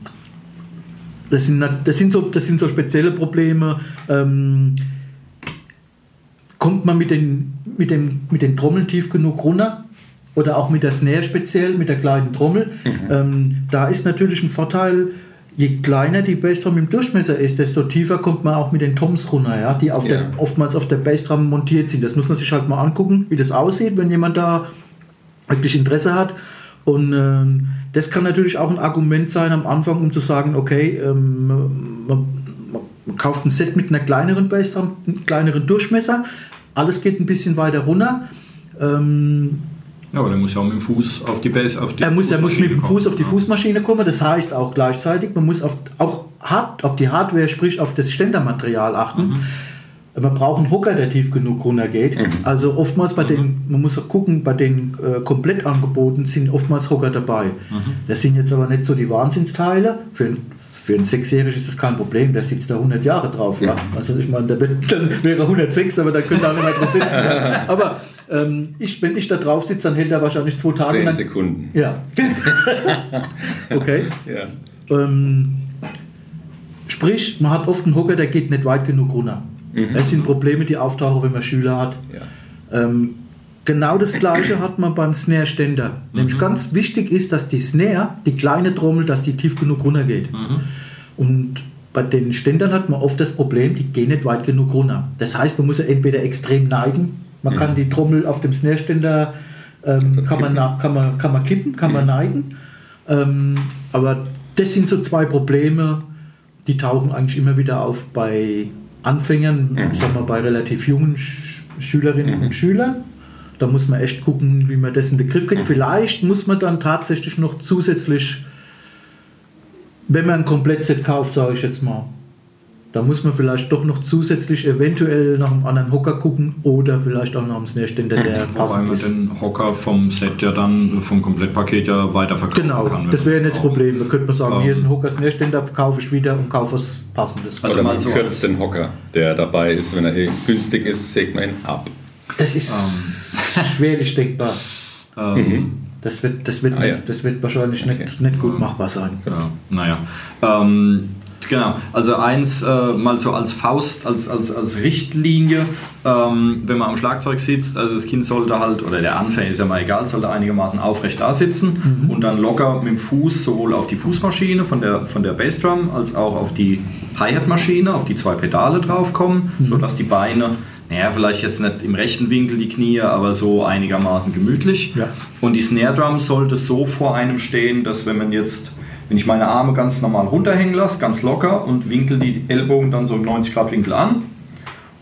das, sind, das, sind so, das sind so spezielle Probleme. Ähm, kommt man mit den, mit, dem, mit den Trommeln tief genug runter? Oder auch mit der Snare speziell, mit der kleinen Trommel. Ähm, da ist natürlich ein Vorteil, je kleiner die Bassdrum im Durchmesser ist, desto tiefer kommt man auch mit den Toms runter, ja, die auf Ja. der, oftmals auf der Bassdrum montiert sind. Das muss man sich halt mal angucken, wie das aussieht, wenn jemand da wirklich Interesse hat. Und ähm, das kann natürlich auch ein Argument sein am Anfang, um zu sagen, okay, ähm, man, man kauft ein Set mit einer kleineren Bassdrum, einem kleineren Durchmesser, alles geht ein bisschen weiter runter. Ähm, Ja, aber der muss ja auch mit dem Fuß auf die Base, auf die er muss, er muss mit dem Fußmaschine Fuß auf die kommen. Fußmaschine kommen. Das heißt auch gleichzeitig, man muss auf, auch hart, auf die Hardware, sprich auf das Ständermaterial achten. Man braucht einen Hocker, der tief genug runtergeht. Also oftmals bei den, man muss auch gucken, bei den äh, Komplettangeboten sind oftmals Hocker dabei. Das sind jetzt aber nicht so die Wahnsinnsteile. Für, für einen Sechsjährigen ist das kein Problem, der sitzt da 100 Jahre drauf. Ja. Also ich meine, der wird, dann wäre 106, aber da könnte er auch nicht mehr drauf sitzen. Ja. Aber ähm, ich, wenn ich da drauf sitze, dann hält er wahrscheinlich zwei Tage Zehn lang. Sekunden. Ja. okay. Ja. Ähm, sprich, man hat oft einen Hocker, der geht nicht weit genug runter. Das sind Probleme, die auftauchen, wenn man Schüler hat. Ja. Ähm, genau das gleiche hat man beim Snare-Ständer. Nämlich ganz wichtig ist, dass die Snare, die kleine Trommel, dass die tief genug runtergeht. Und bei den Ständern hat man oft das Problem, die gehen nicht weit genug runter. Das heißt, man muss ja entweder extrem neigen, man kann die Trommel auf dem Snare-Ständer ähm, kann, man, kippen. na- kann, man, kann man kippen, kann man neigen. Ähm, aber das sind so zwei Probleme, die tauchen eigentlich immer wieder auf bei Anfängern, sagen wir bei relativ jungen Sch Schülerinnen und Schülern. Da muss man echt gucken, wie man das in den Griff kriegt. Vielleicht muss man dann tatsächlich noch zusätzlich, wenn man ein Komplettset kauft, sage ich jetzt mal, da muss man vielleicht doch noch zusätzlich eventuell nach einem anderen Hocker gucken oder vielleicht auch nach einem Snare-Ständer, der Wobei passend man ist. den Hocker vom Set ja dann, vom Komplettpaket ja weiterverkaufen Genau, kann. wenn das wäre nicht das. Problem. Da könnte man sagen, Ähm. hier ist ein Hocker Snare-Ständer, kaufe ich wieder und kaufe was Passendes. Also Oder man so kürzt den Hocker, der dabei ist. Wenn er günstig ist, sägt man ihn ab. Das ist schwerlich denkbar. Ähm, Das wird, das wird, Ah, ja. nicht, das wird wahrscheinlich nicht, Okay. nicht gut machbar sein. Ja, naja. Ähm, genau, also eins äh, mal so als Faust, als, als, als Richtlinie, ähm, wenn man am Schlagzeug sitzt, also das Kind sollte halt, oder der Anfänger ist ja mal egal, sollte einigermaßen aufrecht da sitzen und dann locker mit dem Fuß sowohl auf die Fußmaschine von der, von der Bassdrum als auch auf die Hi-Hat-Maschine, auf die zwei Pedale draufkommen, sodass die Beine naja, vielleicht jetzt nicht im rechten Winkel die Knie, aber so einigermaßen gemütlich. Ja. Und die Snare Drum sollte so vor einem stehen, dass wenn man jetzt, wenn ich meine Arme ganz normal runterhängen lasse, ganz locker und winkel die Ellbogen dann so im 90 Grad Winkel an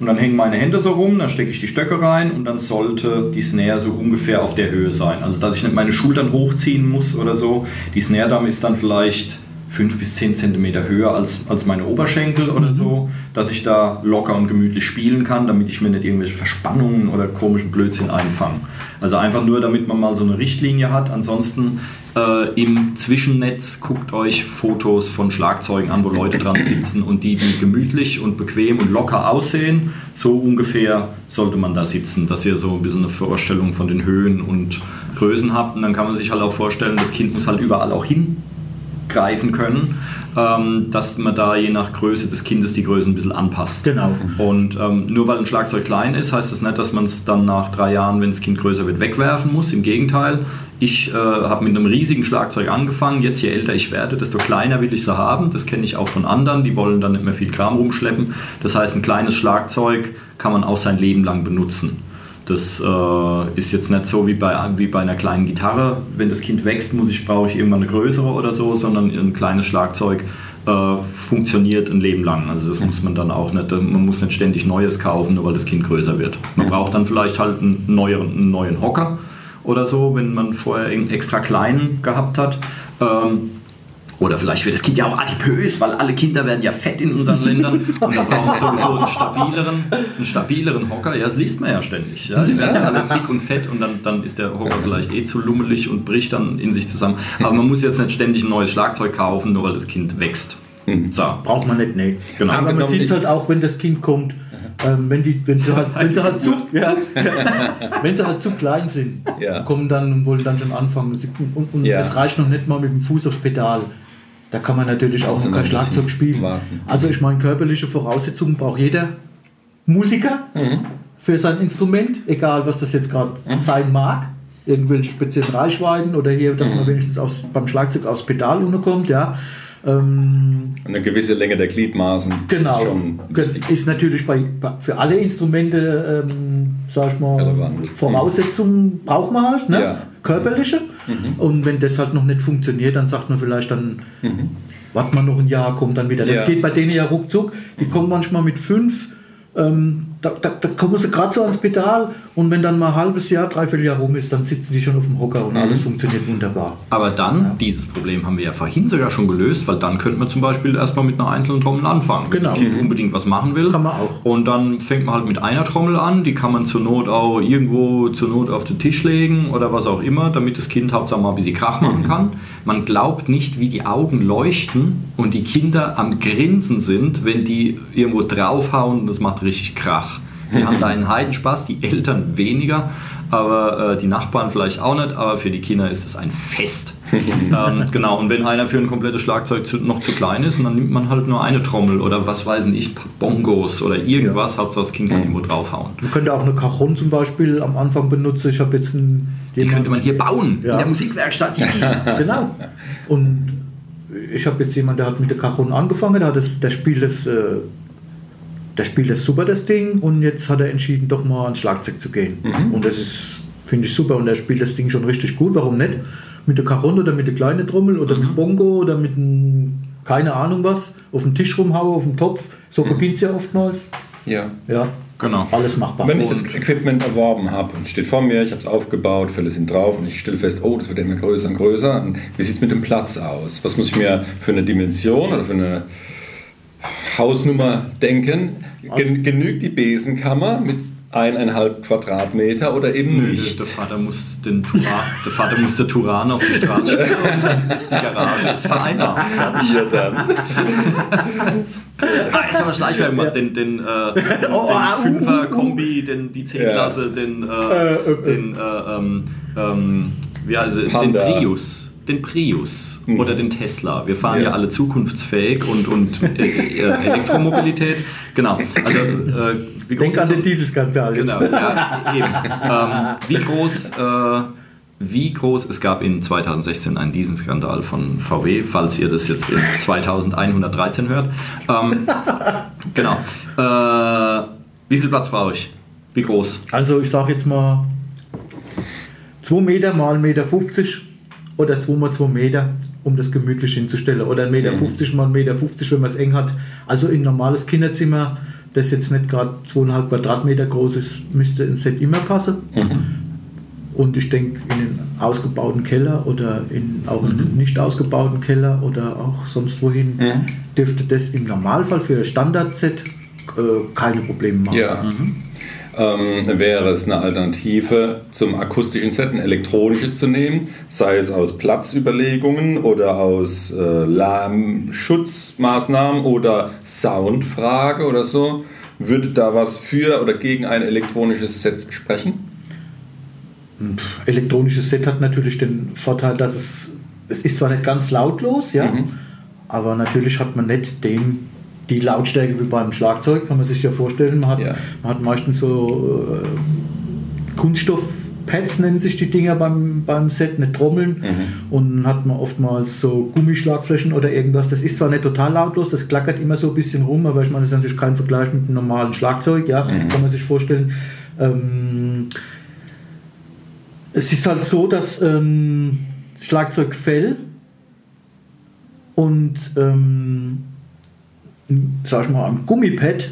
und dann hängen meine Hände so rum, dann stecke ich die Stöcke rein und dann sollte die Snare so ungefähr auf der Höhe sein. Also dass ich nicht meine Schultern hochziehen muss oder so. Die Snare Drum ist dann vielleicht 5 bis 10 Zentimeter höher als, als meine Oberschenkel oder so, dass ich da locker und gemütlich spielen kann, damit ich mir nicht irgendwelche Verspannungen oder komischen Blödsinn einfange. Also einfach nur, damit man mal so eine Richtlinie hat. Ansonsten äh, im Zwischennetz guckt euch Fotos von Schlagzeugen an, wo Leute dran sitzen und die, die gemütlich und bequem und locker aussehen, so ungefähr sollte man da sitzen, dass ihr so ein bisschen eine Vorstellung von den Höhen und Größen habt. Und dann kann man sich halt auch vorstellen, das Kind muss halt überall auch hingreifen können, ähm, dass man da je nach Größe des Kindes die Größe ein bisschen anpasst. Genau. Und ähm, nur weil ein Schlagzeug klein ist, heißt das nicht, dass man es dann nach drei Jahren, wenn das Kind größer wird, wegwerfen muss. Im Gegenteil, ich äh, habe mit einem riesigen Schlagzeug angefangen. Jetzt, je älter ich werde, desto kleiner will ich sie haben. Das kenne ich auch von anderen, die wollen dann nicht mehr viel Kram rumschleppen. Das heißt, ein kleines Schlagzeug kann man auch sein Leben lang benutzen. Das äh, ist jetzt nicht so wie bei, wie bei einer kleinen Gitarre. Wenn das Kind wächst, muss ich, brauche ich irgendwann eine größere oder so, sondern ein kleines Schlagzeug äh, funktioniert ein Leben lang. Also das muss man dann auch nicht, man muss nicht ständig Neues kaufen, nur weil das Kind größer wird. Man braucht dann vielleicht halt einen neueren, einen neuen Hocker oder so, wenn man vorher einen extra kleinen gehabt hat. Ähm, oder vielleicht wird das Kind ja auch adipös, weil alle Kinder werden ja fett in unseren Ländern. Und dann brauchen wir sowieso einen stabileren, einen stabileren Hocker. Ja, das liest man ja ständig. Ja. Die werden ja alle dick und fett und dann, dann ist der Hocker vielleicht eh zu lummelig und bricht dann in sich zusammen. Aber man muss jetzt nicht ständig ein neues Schlagzeug kaufen, nur weil das Kind wächst. So. Braucht man nicht, nee. Genau. Aber man sieht es halt auch, wenn das Kind kommt, ähm, wenn, die, wenn, sie halt, wenn, sie halt zu, ja, wenn sie halt zu klein sind, Ja. kommen dann und wollen dann schon anfangen. Und, und Ja. es reicht noch nicht mal mit dem Fuß aufs Pedal. Da kann man natürlich auch Also kein Schlagzeug spielen. warten. Also ich meine, körperliche Voraussetzungen braucht jeder Musiker Mhm. für sein Instrument, egal was das jetzt gerade sein mag. Irgendwelche speziellen Reichweiten oder hier, dass Mhm. man wenigstens aus, beim Schlagzeug aufs Pedal unterkommt, ja. Ähm, Eine gewisse Länge der Gliedmaßen Genau. ist schon wichtig. Ist natürlich bei, für alle Instrumente, ähm, sag ich mal, Relevant. Voraussetzungen braucht man halt, ne? Ja. Mhm. körperliche. Und wenn das halt noch nicht funktioniert, dann sagt man vielleicht dann, warten wir noch ein Jahr, kommt dann wieder. Das Mhm. Ja. geht bei denen ja ruckzuck. Die kommen manchmal mit fünf, ähm, da, da, da kommen sie gerade so ans Pedal und wenn dann mal ein halbes Jahr, dreiviertel Jahr rum ist, dann sitzen die schon auf dem Hocker und Mhm. alles funktioniert wunderbar. Aber dann, dieses Problem haben wir ja vorhin sogar schon gelöst, weil dann könnte man zum Beispiel erstmal mit einer einzelnen Trommel anfangen. Wenn Genau. das Kind unbedingt was machen will. Kann man auch. Und dann fängt man halt mit einer Trommel an, die kann man zur Not auch irgendwo zur Not auf den Tisch legen oder was auch immer, damit das Kind hauptsächlich mal ein bisschen Krach machen kann. Man glaubt nicht, wie die Augen leuchten und die Kinder am Grinsen sind, wenn die irgendwo draufhauen und das macht richtig Krach. Die haben da einen Heidenspaß, die Eltern weniger, aber äh, die Nachbarn vielleicht auch nicht, aber für die Kinder ist es ein Fest. ähm, genau, und wenn einer für ein komplettes Schlagzeug zu, noch zu klein ist, dann nimmt man halt nur eine Trommel oder was weiß ich, Bongos oder irgendwas, Hauptsache das Kind kann irgendwo draufhauen. Man könnte auch eine Cajon zum Beispiel am Anfang benutzen. Ich habe jetzt einen, Die könnte man hier bauen, Ja. in der Musikwerkstatt. Genau. Und ich habe jetzt jemanden, der hat mit der Cajon angefangen, der, hat das, der spielt das. Äh, der spielt das super, das Ding, und jetzt hat er entschieden, doch mal ans Schlagzeug zu gehen. Und das ist, finde ich super, und er spielt das Ding schon richtig gut, warum nicht? Mit der Cajon oder mit der kleinen Trommel oder mit Bongo oder mit einem, keine Ahnung was, auf dem Tisch rumhauen, auf dem Topf. So beginnt es ja oftmals. Ja. Ja, Genau. alles machbar. Wenn ich das Equipment erworben habe und es steht vor mir, ich habe es aufgebaut, Fälle sind drauf und ich stelle fest, oh, das wird immer größer und größer. Und wie sieht es mit dem Platz aus? Was muss ich mir für eine Dimension oder für eine Hausnummer denken? Gen genügt die Besenkammer mit eineinhalb Quadratmeter oder eben Nö, nicht? der Vater muss den Turan, der Vater muss der Turan auf die Straße stellen und dann ist die Garage ist vereinnahmt. Fertig. Ja, dann. Ah, jetzt haben wir Schleichwerbung. Den, den, äh, den, Oh, ah, den uh, Fünfer-Kombi, den, die C-Klasse, den, äh, äh, den, äh, ähm, ähm, wie es? den. Prius. Den Prius Mhm. oder den Tesla. Wir fahren ja, Ja. alle zukunftsfähig und, und äh, äh, Elektromobilität. Genau. Also, äh, wie groß Denk ist an den Dieselskandal. Genau, ja, eben. Ähm, wie, groß, äh, wie groß, es gab in 2016 einen Dieselskandal von VW, falls ihr das jetzt in 2113 hört. Ähm, genau. Äh, wie viel Platz brauche ich? Wie groß? Also ich sage jetzt mal 2 Meter mal 1,50 Meter 50 oder 2 mal 2 Meter, um das gemütlich hinzustellen. Oder 1,50 Meter 50 mal 1,50 Meter 50, wenn man es eng hat. Also in ein normales Kinderzimmer, das jetzt nicht gerade 2,5 Quadratmeter groß ist, müsste ein Set immer passen. Und ich denke, in einen ausgebauten Keller oder in auch in einen nicht ausgebauten Keller oder auch sonst wohin Mhm. dürfte das im Normalfall für ein Standard-Set äh, keine Probleme machen. Ja. Ähm, wäre es eine Alternative zum akustischen Set, ein elektronisches zu nehmen, sei es aus Platzüberlegungen oder aus äh, Lärmschutzmaßnahmen oder Soundfrage oder so? Würde da was für oder gegen ein elektronisches Set sprechen? Elektronisches Set hat natürlich den Vorteil, dass es, es ist zwar nicht ganz lautlos, ja, Mhm. aber natürlich hat man nicht den, die Lautstärke wie beim Schlagzeug, kann man sich ja vorstellen. Man hat, Ja. man hat meistens so äh, Kunststoffpads nennen sich die Dinger beim, beim Set, nicht Trommeln. Und dann hat man oftmals so Gummischlagflächen oder irgendwas. Das ist zwar nicht total lautlos, das klackert immer so ein bisschen rum, aber ich meine, das ist natürlich kein Vergleich mit einem normalen Schlagzeug, ja, kann man sich vorstellen. Ähm, es ist halt so, dass ähm, Schlagzeugfell und ähm, sag ich mal, am Gummipad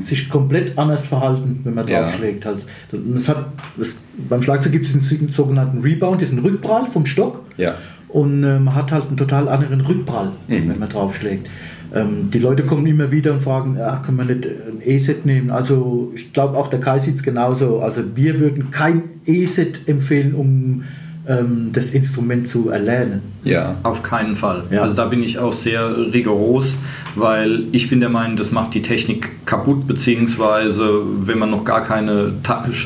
sich komplett anders verhalten, wenn man Ja. draufschlägt. Halt. Das hat, das, beim Schlagzeug gibt es den sogenannten Rebound, diesen Rückprall vom Stock. Ja. Und man hat halt einen total anderen Rückprall, Mhm. wenn man draufschlägt. Ähm, die Leute kommen immer wieder und fragen, ja, können wir nicht ein E-Set nehmen? Also ich glaube auch der Kai sieht es genauso. Also wir würden kein E-Set empfehlen, um ähm, das Instrument zu erlernen. Ja. Auf keinen Fall. Ja. Also da bin ich auch sehr rigoros, weil ich bin der Meinung, das macht die Technik kaputt, beziehungsweise wenn man noch gar keine,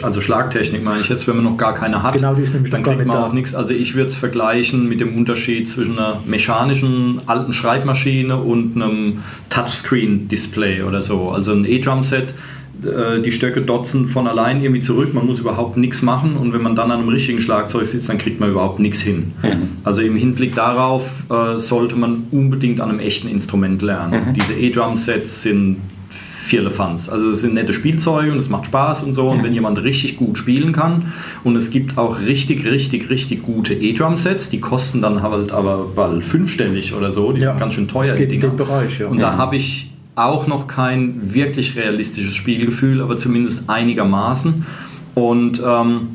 also Schlagtechnik meine ich jetzt, wenn man noch gar keine hat, Genau, die ist nämlich dann kriegt man da. auch nichts. Also ich würde es vergleichen mit dem Unterschied zwischen einer mechanischen alten Schreibmaschine und einem Touchscreen-Display oder so. Also ein E-Drum-Set die Stöcke dotzen von allein irgendwie zurück, man muss überhaupt nichts machen. Und wenn man dann an einem richtigen Schlagzeug sitzt, dann kriegt man überhaupt nichts hin. Also im Hinblick darauf äh, sollte man unbedingt an einem echten Instrument lernen. Diese E-Drum-Sets sind Firlefanz. Also es sind nette Spielzeuge und es macht Spaß und so. Und wenn jemand richtig gut spielen kann und es gibt auch richtig, richtig, richtig gute E-Drum-Sets, die kosten dann halt aber bald fünfstellig oder so, die Ja, sind ganz schön teuer, das geht in den Bereich, ja. Und da habe ich auch noch kein wirklich realistisches Spielgefühl, aber zumindest einigermaßen. Und ähm,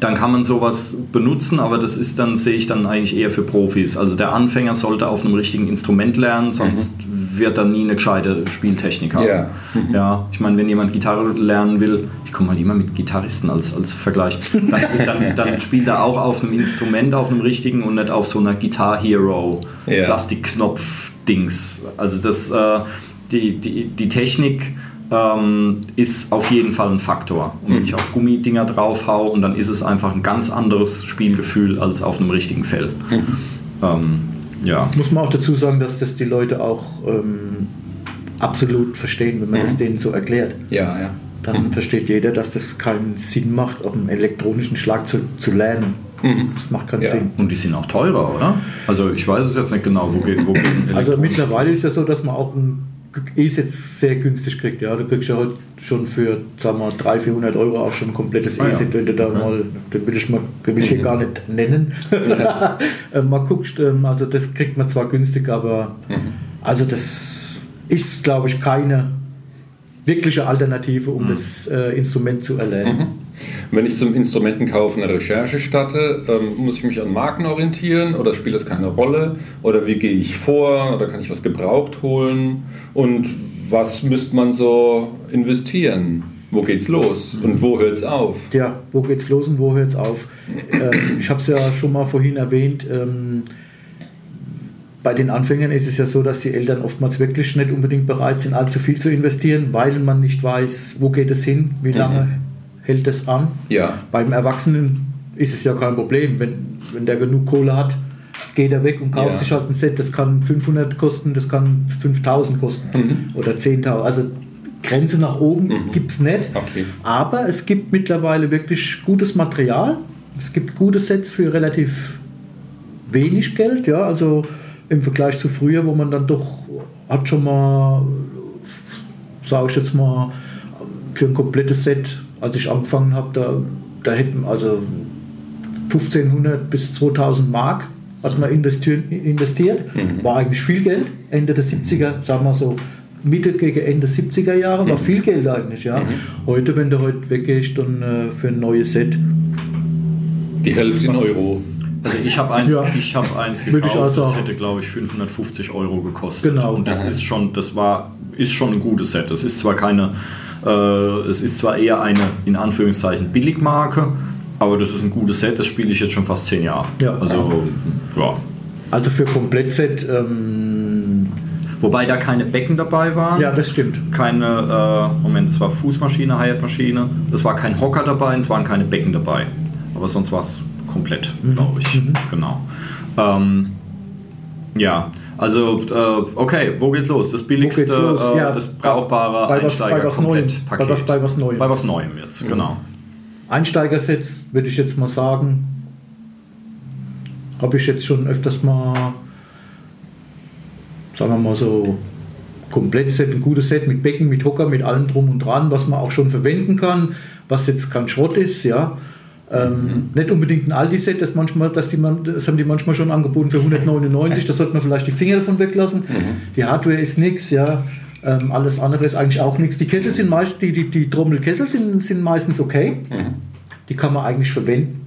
dann kann man sowas benutzen, aber das ist dann, sehe ich dann eigentlich eher für Profis. Also der Anfänger sollte auf einem richtigen Instrument lernen, sonst wird er nie eine gescheite Spieltechnik haben. Ja. Ja, ich meine, wenn jemand Gitarre lernen will, ich komme halt immer mit Gitarristen als, als Vergleich, dann, dann, dann spielt er auch auf einem Instrument, auf einem richtigen und nicht auf so einer Guitar Hero Ja. Plastikknopf-Dings. Also das, äh, die, die, die Technik ähm, ist auf jeden Fall ein Faktor. Und wenn ich auf Gummidinger drauf hau und dann ist es einfach ein ganz anderes Spielgefühl als auf einem richtigen Fell. Ähm, ja. Muss man auch dazu sagen, dass das die Leute auch ähm, absolut verstehen, wenn man das denen so erklärt. Ja, ja. Dann versteht jeder, dass das keinen Sinn macht, auf einem elektronischen Schlagzeug zu lernen. Das macht keinen Ja. Sinn. Und die sind auch teurer, oder? Also ich weiß es jetzt nicht genau, wo geht, wo geht ein Also mittlerweile ist ja so, dass man auch ein E-Set sehr günstig kriegt. Ja, du kriegst ja heute schon für sagen wir, 300, 400 Euro auch schon ein komplettes Ah ja. E-Set, wenn du da mal, den will ich, mal, will ich hier gar nicht nennen, äh, mal guckst. Ähm, also das kriegt man zwar günstig, aber also das ist, glaube ich, keine wirkliche Alternative, um das äh, Instrument zu erlernen. Wenn ich zum Instrumentenkauf eine Recherche statte, ähm, muss ich mich an Marken orientieren oder spielt das keine Rolle? Oder wie gehe ich vor? Oder kann ich was gebraucht holen? Und was müsste man so investieren? Wo geht's los? Und wo hört's auf? Ja, wo geht's los und wo hört's auf? ähm, ich habe es ja schon mal vorhin erwähnt. Ähm, bei den Anfängern ist es ja so, dass die Eltern oftmals wirklich nicht unbedingt bereit sind, allzu viel zu investieren, weil man nicht weiß, wo geht es hin, wie lange hält es an. Ja, Beim Erwachsenen ist es ja kein Problem. Wenn, wenn der genug Kohle hat, geht er weg und kauft Ja. sich halt ein Set. Das kann 500 kosten, das kann 5000 kosten oder 10.000. Also Grenze nach oben gibt es nicht. Okay. Aber es gibt mittlerweile wirklich gutes Material. Es gibt gute Sets für relativ wenig Geld. Ja, also im Vergleich zu früher, wo man dann doch hat schon mal, sage ich jetzt mal, für ein komplettes Set, als ich angefangen habe, da, da hätten also 1500 bis 2000 Mark hat man investiert, investiert. war eigentlich viel Geld, Ende der 70er, sagen wir so, Mitte gegen Ende 70er Jahre, war viel Geld eigentlich. Ja. Heute, wenn du heute weggehst dann, äh, für ein neues Set, Die Hälfte in Euro. Also ich habe eins, Ja. ich habe eins gekauft, das sagen. hätte glaube ich 550 Euro gekostet. Genau. Und das ist schon, das war, ist schon ein gutes Set. Das ist zwar keine, äh, es ist zwar eher eine in Anführungszeichen Billigmarke, aber das ist ein gutes Set. Das spiele ich jetzt schon fast zehn Jahre. Ja. Also ja. Also für Komplettset, ähm, Wobei da keine Becken dabei waren. ja, das stimmt. keine, äh, Moment, es war Fußmaschine, Hi-Hat-Maschine. Es war kein Hocker dabei, und es waren keine Becken dabei. Aber sonst war es komplett, Mhm. glaube ich. Genau. Ähm, ja, also, äh, okay, wo geht's los? Das billigste, los? Äh, Ja, das brauchbare bei was- bei was Neuem. Bei was- bei was Neuem. Mhm. Bei was Neuem jetzt, genau. Einsteigersets würde ich jetzt mal sagen, habe ich jetzt schon öfters mal, sagen wir mal so, Komplettset, ein gutes Set mit Becken, mit Hocker, mit allem drum und dran, was man auch schon verwenden kann, was jetzt kein Schrott ist, ja. Ähm, Nicht unbedingt ein Aldi-Set, das, manchmal, das, die man, das haben die manchmal schon angeboten für 199, da sollte man vielleicht die Finger davon weglassen. Die Hardware ist nichts, ja. Ähm, alles andere ist eigentlich auch nichts. Die Kessel sind meist, die, die, die Trommelkessel sind, sind meistens okay. Die kann man eigentlich verwenden.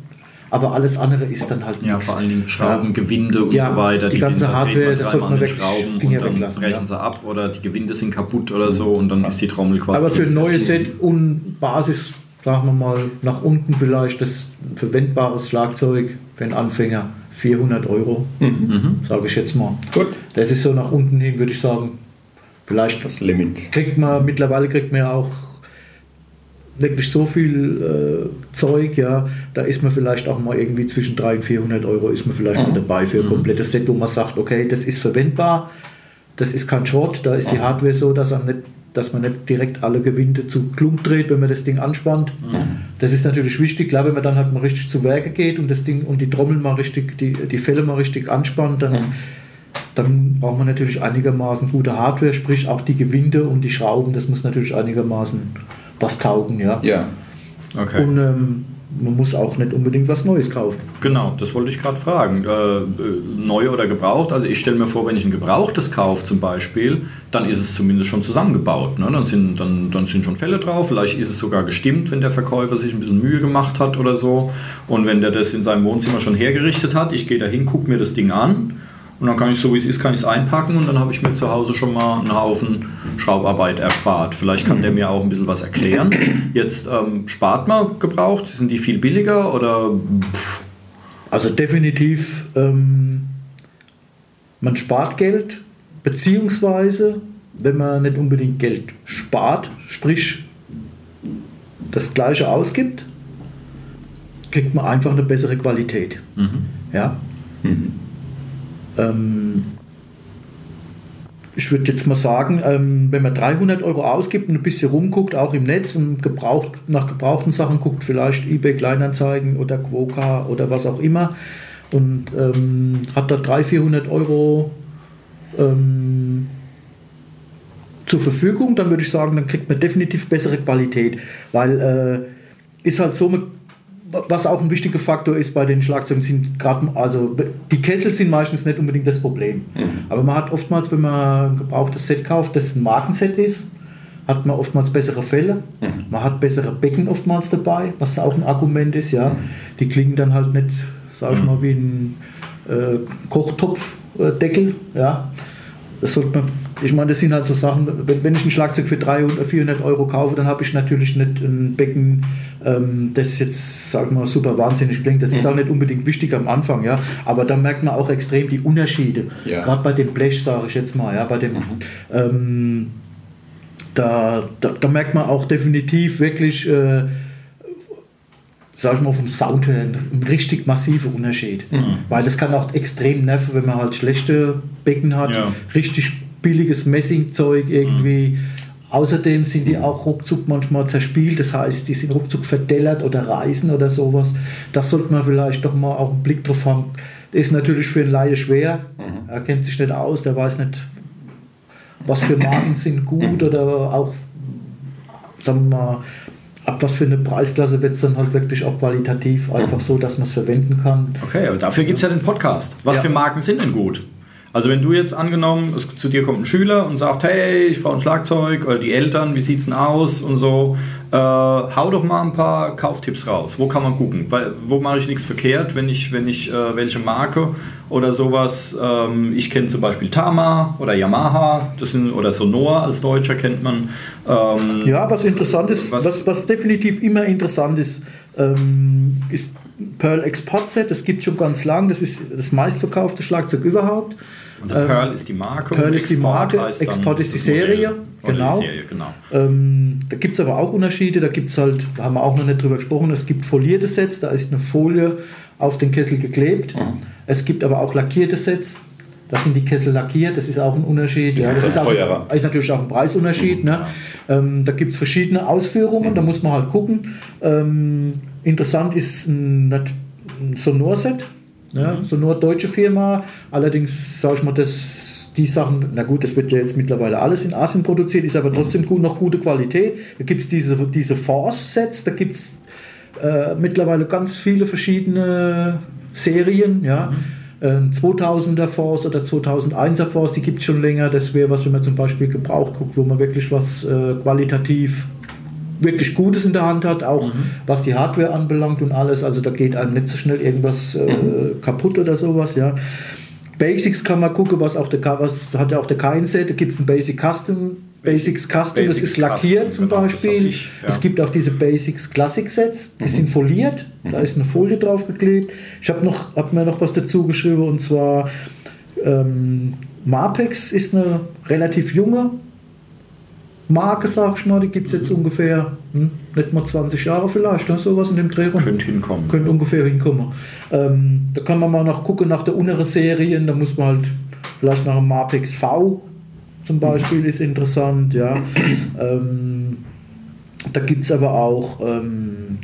Aber alles andere ist dann halt Ja, nichts. vor allen Dingen Schrauben, Gewinde und Ja, so weiter. die ganze Gewinde Hardware, das sollte man wirklich Schrauben Finger und dann weglassen, brechen ja. sie ab oder die Gewinde sind kaputt oder so und dann ist die Trommel quasi. Aber für ein neues Set und Basis, sagen wir mal, nach unten vielleicht das verwendbares Schlagzeug für einen Anfänger 400 Euro, Mhm. sage ich jetzt mal. Gut. Das ist so nach unten hin, würde ich sagen. Vielleicht Das Limit. kriegt man, mittlerweile kriegt man ja auch wirklich so viel äh, Zeug, ja, da ist man vielleicht auch mal irgendwie zwischen 300 und 400 Euro ist man vielleicht mal dabei für ein komplettes Set, wo man sagt, okay, das ist verwendbar, das ist kein Schrott, da ist die Hardware so, dass, er nicht, dass man nicht direkt alle Gewinde zu Klump dreht, wenn man das Ding anspannt. Das ist natürlich wichtig, klar, wenn man dann halt mal richtig zu Werke geht und das Ding und die Trommel mal richtig, die, die Fälle mal richtig anspannt, dann dann braucht man natürlich einigermaßen gute Hardware, sprich auch die Gewinde und die Schrauben, das muss natürlich einigermaßen was taugen, ja. Ja. Okay. Und ähm, man muss auch nicht unbedingt was Neues kaufen. Genau, das wollte ich gerade fragen. Äh, neu oder gebraucht? Also ich stelle mir vor, wenn ich ein gebrauchtes kaufe zum Beispiel, dann ist es zumindest schon zusammengebaut. Ne? Dann, sind, dann, dann sind schon Fälle drauf. Vielleicht ist es sogar gestimmt, wenn der Verkäufer sich ein bisschen Mühe gemacht hat oder so. Und wenn der das in seinem Wohnzimmer schon hergerichtet hat, ich gehe da hin, gucke mir das Ding an und dann kann ich, so wie es ist, kann ich es einpacken und dann habe ich mir zu Hause schon mal einen Haufen Schraubarbeit erspart. Vielleicht kann der mir auch ein bisschen was erklären. Jetzt ähm, spart man gebraucht, sind die viel billiger oder pff, Also definitiv, ähm, man spart Geld, beziehungsweise, wenn man nicht unbedingt Geld spart, sprich das gleiche ausgibt, kriegt man einfach eine bessere Qualität. Ja. Ähm, ich würde jetzt mal sagen, ähm, wenn man 300 Euro ausgibt und ein bisschen rumguckt, auch im Netz und gebraucht, nach gebrauchten Sachen guckt, vielleicht eBay Kleinanzeigen oder Quoka oder was auch immer und ähm, hat da 300, 400 Euro ähm, zur Verfügung, dann würde ich sagen, dann kriegt man definitiv bessere Qualität, weil äh, ist halt so, man was auch ein wichtiger Faktor ist bei den Schlagzeugen, sind gerade, also die Kessel sind meistens nicht unbedingt das Problem. Aber man hat oftmals, wenn man ein gebrauchtes Set kauft, das ein Markenset ist, hat man oftmals bessere Fälle. Man hat bessere Becken oftmals dabei, was auch ein Argument ist, ja. Die klingen dann halt nicht, sag ich mal, wie ein äh, Kochtopfdeckel, ja. Das sollte man, ich meine, das sind halt so Sachen, wenn, wenn ich ein Schlagzeug für 300, 400 Euro kaufe, dann habe ich natürlich nicht ein Becken, ähm, das jetzt, sag mal, super wahnsinnig klingt. Das ist auch nicht unbedingt wichtig am Anfang, ja. Aber da merkt man auch extrem die Unterschiede. Ja. Gerade bei dem Blech, sage ich jetzt mal, ja, bei dem, ähm, da, da, da merkt man auch definitiv wirklich, äh, sag ich mal, vom Sound her ein richtig massiver Unterschied. Weil das kann auch extrem nerven, wenn man halt schlechte Becken hat, Ja. richtig billiges Messingzeug irgendwie. Außerdem sind die auch ruckzuck manchmal zerspielt, das heißt, die sind ruckzuck verdellert oder reißen oder sowas. Das sollte man vielleicht doch mal auch einen Blick drauf haben. Das ist natürlich für einen Laie schwer. Er kennt sich nicht aus, der weiß nicht, was für Marken sind gut oder auch, sagen wir mal, ab was für eine Preisklasse wird es dann halt wirklich auch qualitativ einfach so, dass man es verwenden kann. Okay, aber dafür gibt es ja den Podcast. Was Ja. für Marken sind denn gut? Also wenn du jetzt angenommen, es, zu dir kommt ein Schüler und sagt, hey, ich brauche ein Schlagzeug oder die Eltern, wie sieht's denn aus und so, äh, hau doch mal ein paar Kauftipps raus. Wo kann man gucken? Weil, wo mache ich nichts verkehrt, wenn ich, wenn ich äh, welche Marke oder sowas, ähm, ich kenne zum Beispiel Tama oder Yamaha, das sind, oder Sonor als Deutscher kennt man. Ähm, Ja, was interessant ist, Was- was, was, definitiv immer interessant ist, ähm, ist Pearl Export Set. Das gibt schon ganz lang. Das ist das meistverkaufte Schlagzeug überhaupt. also ähm, Pearl ist die Marke. Pearl ist die Export Marke, Export ist die Modell. Serie, genau. Die Serie, genau. Ähm, da gibt es aber auch Unterschiede. Da gibt es halt, da haben wir auch noch nicht drüber gesprochen, es gibt folierte Sets, da ist eine Folie auf den Kessel geklebt. Es gibt aber auch lackierte Sets. Da sind die Kessel lackiert, das ist auch ein Unterschied. Ja, das ist, auch, ist natürlich auch ein Preisunterschied. Ne? Ähm, da gibt es verschiedene Ausführungen, da muss man halt gucken. Ähm, interessant ist ein, ein Sonor-Set, ja, Sonor deutsche Firma. Allerdings, sage ich mal, das, die Sachen, na gut, das wird ja jetzt mittlerweile alles in Asien produziert, ist aber trotzdem gut, noch gute Qualität. Da gibt es diese, diese Force-Sets, da gibt es äh, mittlerweile ganz viele verschiedene Serien, ja. Ähm, 2000er Force oder 2001er Force, die gibt es schon länger. Das wäre was, wenn man zum Beispiel gebraucht guckt, wo man wirklich was äh, qualitativ wirklich Gutes in der Hand hat, auch was die Hardware anbelangt und alles. Also da geht einem nicht so schnell irgendwas äh, kaputt oder sowas, ja. Basics kann man gucken, was auch der was hat ja auch der K-Set, da gibt es ein Basic Custom, Basics Custom, das Basics ist lackiert Custom, zum genau, das Beispiel. ich, ja. Es gibt auch diese Basics Classic Sets, die sind foliert, da ist eine Folie drauf geklebt. Ich habe noch, hab mir noch was dazu geschrieben und zwar ähm, Marpex ist eine relativ junge Marke, sag ich mal, die gibt es jetzt ungefähr hm, nicht mal 20 Jahre vielleicht, ne? sowas in dem Dreh rum. Könnte hinkommen. Könnte ungefähr hinkommen. Ähm, da kann man mal noch gucken nach der unteren Serien, da muss man halt vielleicht nach einem Marpex V zum Beispiel ist interessant, ja. Ähm, da gibt es aber auch ähm,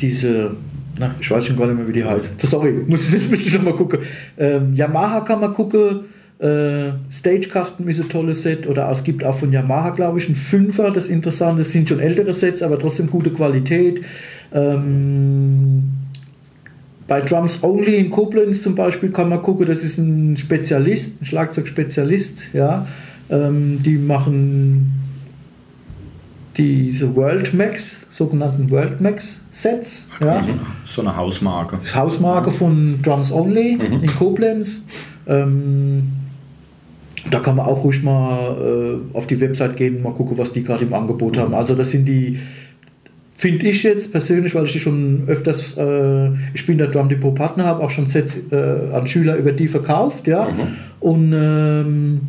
diese, na, ich weiß schon gar nicht mehr, wie die heißt. Sorry, muss, das müsste ich nochmal gucken. Ähm, Yamaha kann man gucken. Äh, Stage Custom ist ein tolles Set. Oder es gibt auch von Yamaha, glaube ich, ein Fünfer. Das interessant. Das sind schon ältere Sets, aber trotzdem gute Qualität. Ähm, bei Drums Only in Koblenz zum Beispiel kann man gucken, das ist ein Spezialist, ein Schlagzeugspezialist, ja. Ähm, die machen diese World Max, sogenannten World Max Sets. Ja. So eine Hausmarke. Das Hausmarke von Drums Only in Koblenz. Ähm, da kann man auch ruhig mal äh, auf die Website gehen und mal gucken, was die gerade im Angebot haben. Also das sind die, finde ich jetzt persönlich, weil ich die schon öfters, äh, ich bin der Drum Depot Partner, habe auch schon Sets äh, an Schüler über die verkauft, ja. Und ähm,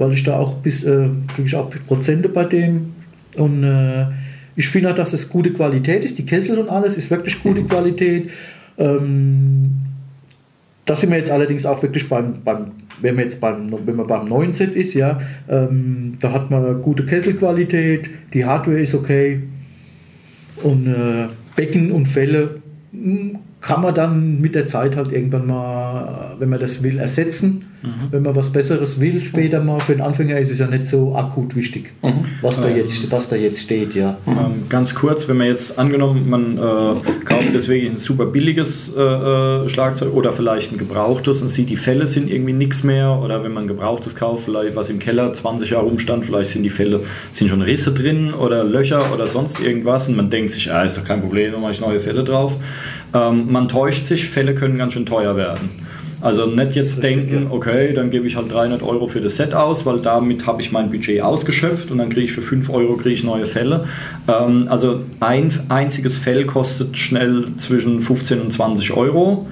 weil ich da auch bis, äh, kriege ich auch Prozente bei dem. Und äh, ich finde auch, dass es gute Qualität ist. Die Kessel und alles ist wirklich gute Qualität. Ähm, da sind wir jetzt allerdings auch wirklich beim, beim wenn man jetzt beim, wenn man beim neuen Set ist, ja, ähm, da hat man gute Kesselqualität, die Hardware ist okay und äh, Becken und Fälle mh, kann man dann mit der Zeit halt irgendwann mal, wenn man das will, ersetzen. Wenn man was Besseres will, später mal. Für den Anfänger ist es ja nicht so akut wichtig, was, da jetzt, was da jetzt steht, ja. Ähm, ganz kurz, wenn man jetzt angenommen, man äh, kauft jetzt wirklich ein super billiges äh, äh, Schlagzeug oder vielleicht ein gebrauchtes und sieht, die Fälle sind irgendwie nichts mehr oder wenn man ein gebrauchtes kauft, vielleicht was im Keller 20 Jahre rumstand, vielleicht sind die Fälle, sind schon Risse drin oder Löcher oder sonst irgendwas und man denkt sich, ah, ist doch kein Problem, da mache ich neue Fälle drauf. Ähm, man täuscht sich, Fälle können ganz schön teuer werden. Also nicht jetzt denken, okay, dann gebe ich halt 300 Euro für das Set aus, weil damit habe ich mein Budget ausgeschöpft und dann kriege ich für 5 Euro kriege ich neue Fälle. Ähm, also ein einziges Fell kostet schnell zwischen 15 und 20 Euro,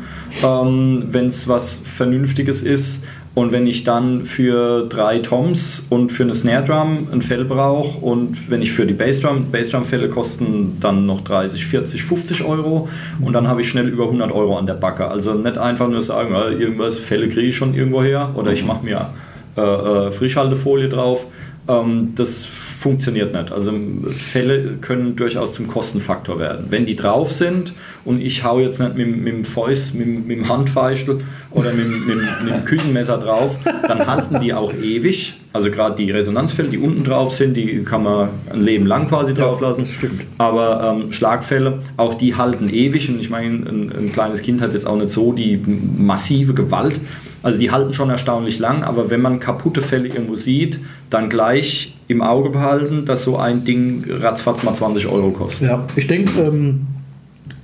ähm, wenn es was Vernünftiges ist. Und wenn ich dann für drei Toms und für eine Snare Drum ein Fell brauche und wenn ich für die Bassdrum, Bassdrum-Fälle kosten dann noch 30, 40, 50 Euro und dann habe ich schnell über 100 Euro an der Backe. Also nicht einfach nur sagen, irgendwas, Fälle kriege ich schon irgendwo her oder ich mache mir äh, äh, Frischhaltefolie drauf. Ähm, das funktioniert nicht. Also Fälle können durchaus zum Kostenfaktor werden. Wenn die drauf sind und ich hau jetzt nicht mit, mit dem Fäust, mit, mit dem Handfeischl oder mit, mit, mit dem Küchenmesser drauf, dann halten die auch ewig. Also gerade die Resonanzfälle, die unten drauf sind, die kann man ein Leben lang quasi drauf lassen. stimmt. Aber ähm, Schlagfälle, auch die halten ewig. Und ich meine, ein, ein kleines Kind hat jetzt auch nicht so die massive Gewalt. Also die halten schon erstaunlich lang. Aber wenn man kaputte Fälle irgendwo sieht, dann gleich im Auge behalten, dass so ein Ding ratzfatz mal 20 Euro kostet. Ja, ich denke, ähm,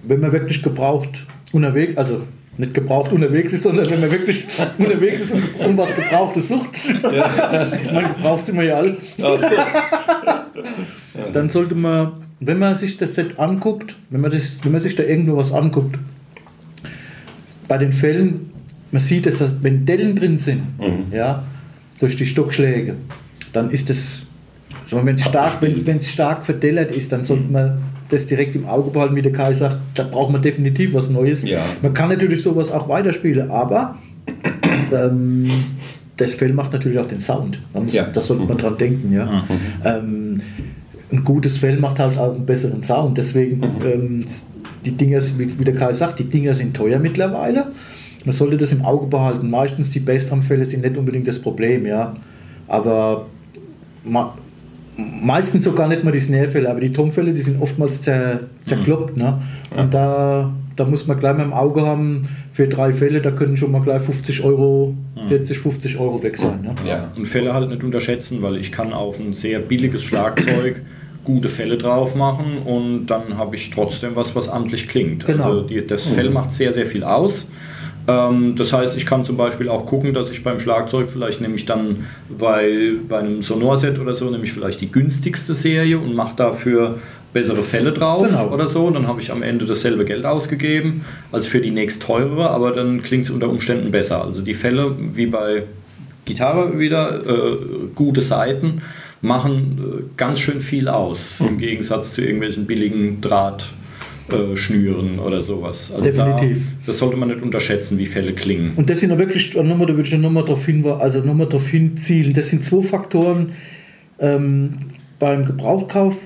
wenn man wirklich gebraucht unterwegs, also nicht gebraucht unterwegs ist, sondern wenn man wirklich unterwegs ist und um was Gebrauchtes sucht, ich meine, gebraucht wir ja alle, dann sollte man, wenn man sich das Set anguckt, wenn man, das, wenn man sich da irgendwo was anguckt, bei den Fällen, man sieht, dass das, wenn Dellen drin sind, ja, durch die Stockschläge, dann ist das, so, wenn es stark, wenn, wenn es stark verdellert ist, dann sollte man das direkt im Auge behalten, wie der Kai sagt, da braucht man definitiv was Neues. Ja. Man kann natürlich sowas auch weiterspielen, aber ähm, das Fell macht natürlich auch den Sound. Da, muss, Ja. da sollte man dran denken. Ja. Ähm, ein gutes Fell macht halt auch einen besseren Sound. Deswegen, ähm, die Dinger, wie, der Kai sagt, die Dinger sind teuer mittlerweile. Man sollte das im Auge behalten. Meistens die Bassdrum-Fälle sind nicht unbedingt das Problem, ja. Aber ma meistens sogar nicht mal die Snare-Fälle, aber die Tom-Fälle, die sind oftmals zer zerkloppt. Ne? Und da, da muss man gleich mal im Auge haben, für drei Fälle, da können schon mal gleich 50 Euro, 40, 50 Euro weg sein. Ne? Ja. Und Fälle halt nicht unterschätzen, weil ich kann auf ein sehr billiges Schlagzeug gute Fälle drauf machen und dann habe ich trotzdem was, was amtlich klingt. Genau. Also die, das Fell macht sehr, sehr viel aus. Ähm, das heißt, ich kann zum Beispiel auch gucken, dass ich beim Schlagzeug vielleicht nehme ich dann bei, bei einem Sonorset oder so, nehme ich vielleicht die günstigste Serie und mache dafür bessere Fälle drauf Genau. oder so. Dann habe ich am Ende dasselbe Geld ausgegeben als für die nächst teurere, aber dann klingt es unter Umständen besser. Also die Fälle, wie bei Gitarre wieder, äh, gute Seiten machen äh, ganz schön viel aus, im Gegensatz zu irgendwelchen billigen Draht. Äh, Schnüren oder sowas. Also Definitiv. Da, das sollte man nicht unterschätzen, wie Fälle klingen. Und das sind ja wirklich, nochmal, da würde ich nochmal darauf hin, also nochmal darauf hinzielen. Das sind zwei Faktoren ähm, beim Gebrauchtkauf.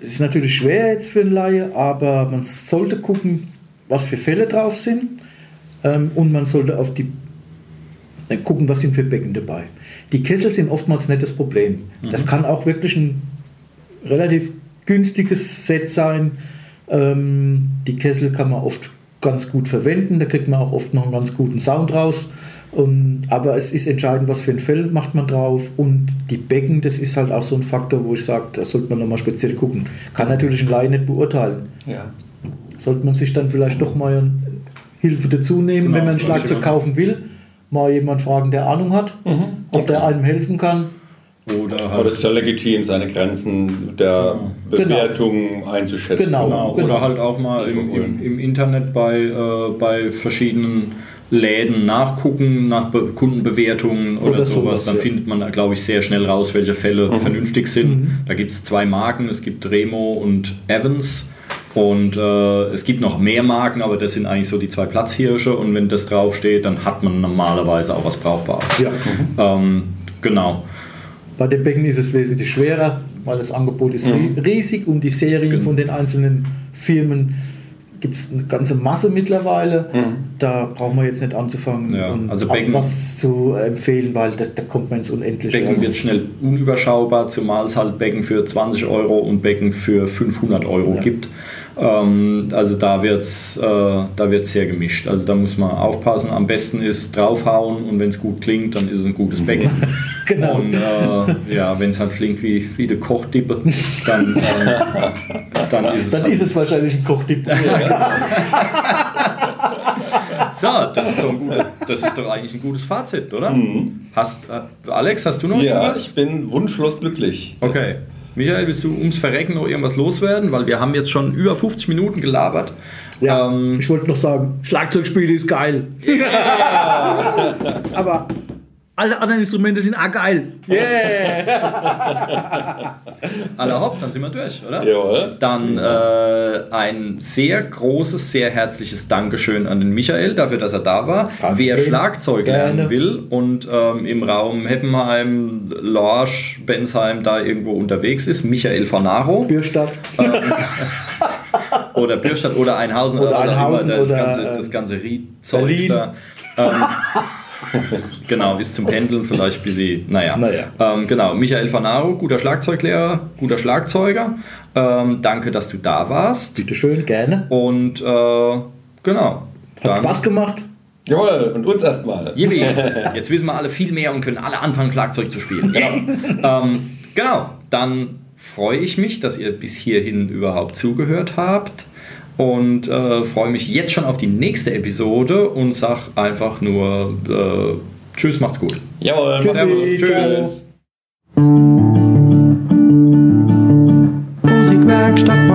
Es ist natürlich schwer jetzt für einen Laie, aber man sollte gucken, was für Fälle drauf sind. Ähm, und man sollte auf die äh, gucken, was sind für Becken dabei. Die Kessel sind oftmals nicht das Problem. Das kann auch wirklich ein relativ günstiges Set sein. Ähm, die Kessel kann man oft ganz gut verwenden, da kriegt man auch oft noch einen ganz guten Sound raus. Und, aber es ist entscheidend, was für ein Fell macht man drauf und die Becken, das ist halt auch so ein Faktor, wo ich sage, da sollte man nochmal speziell gucken. Kann natürlich ein Laie nicht beurteilen. Ja. Sollte man sich dann vielleicht doch mal Hilfe dazu nehmen, Genau, wenn man ein Schlagzeug kaufen will, mal jemand fragen, der Ahnung hat, ob der einem helfen kann. Oder Aber halt, das ist ja legitim, seine Grenzen der Bewertung einzuschätzen. Genau. genau, genau. oder halt auch mal im, im, im Internet bei, äh, bei verschiedenen Läden nachgucken, nach Be Kundenbewertungen oder, Oder sowas. sowas, Dann ja. Mhm. findet man, glaube ich, sehr schnell raus, welche Fälle vernünftig sind. Da gibt es zwei Marken, es gibt Remo und Evans. Und äh, es gibt noch mehr Marken, aber das sind eigentlich so die zwei Platzhirsche. Und wenn das draufsteht, dann hat man normalerweise auch was Brauchbares. Ja. Ähm, genau. Bei den Becken ist es wesentlich schwerer, weil das Angebot ist ri- riesig und die Serien von den einzelnen Firmen gibt es eine ganze Masse mittlerweile. Da brauchen wir jetzt nicht anzufangen, Ja, und also Becken- was zu empfehlen, weil das, da kommt man ins Unendliche. Becken Also- wird schnell unüberschaubar, zumal es halt Becken für 20 Euro und Becken für 500 Euro Ja. gibt. Ähm, also da wird es äh, da wird's sehr gemischt. Also da muss man aufpassen. Am besten ist draufhauen und wenn es gut klingt, dann ist es ein gutes Becken. Genau. Und äh, ja, wenn es halt klingt wie, wie eine Kochdippe, dann, äh, dann ist es Dann halt ist es wahrscheinlich ein Kochtipp. So, das ist, doch ein guter, das ist doch eigentlich ein gutes Fazit, oder? Hast, äh, Alex, hast du noch Ja, irgendwas? ich bin wunschlos glücklich. Okay. Michael, willst du ums Verrecken noch irgendwas loswerden? Weil wir haben jetzt schon über 50 Minuten gelabert. Ja, Ähm, ich wollte noch sagen, Schlagzeugspiel ist geil. Aber alle anderen Instrumente sind auch geil. Aller hopp, dann sind wir durch, oder? Jawohl. Dann äh, ein sehr großes, sehr herzliches Dankeschön an den Michael dafür, dass er da war. Kein Wer. Schlagzeug Gerne. lernen will und ähm, im Raum Heppenheim, Lorsch, Bensheim da irgendwo unterwegs ist, Michael Fanaro Bürstadt. oder Bürstadt oder Einhausen Oder was auch immer, Einhausen das, oder, ganze, äh, das ganze Ried-Zeugs Berlin. da. Ähm, genau, bis zum Pendeln vielleicht bis sie, naja. Naja. Ähm, genau, Michael Fanaro, guter Schlagzeuglehrer, guter Schlagzeuger. Ähm, danke, dass du da warst. Bitteschön, gerne. Und äh, genau. Hat Spaß gemacht. Jawohl, und uns erstmal. Yippie. Jetzt wissen wir alle viel mehr und können alle anfangen, Schlagzeug zu spielen. Genau. ähm, genau, dann freue ich mich, dass ihr bis hierhin überhaupt zugehört habt und äh, freue mich jetzt schon auf die nächste Episode und sag einfach nur äh, Tschüss, macht's gut. Jawohl, Tschüssi, Servus, tschüss. tschüss. Musikwerkstatt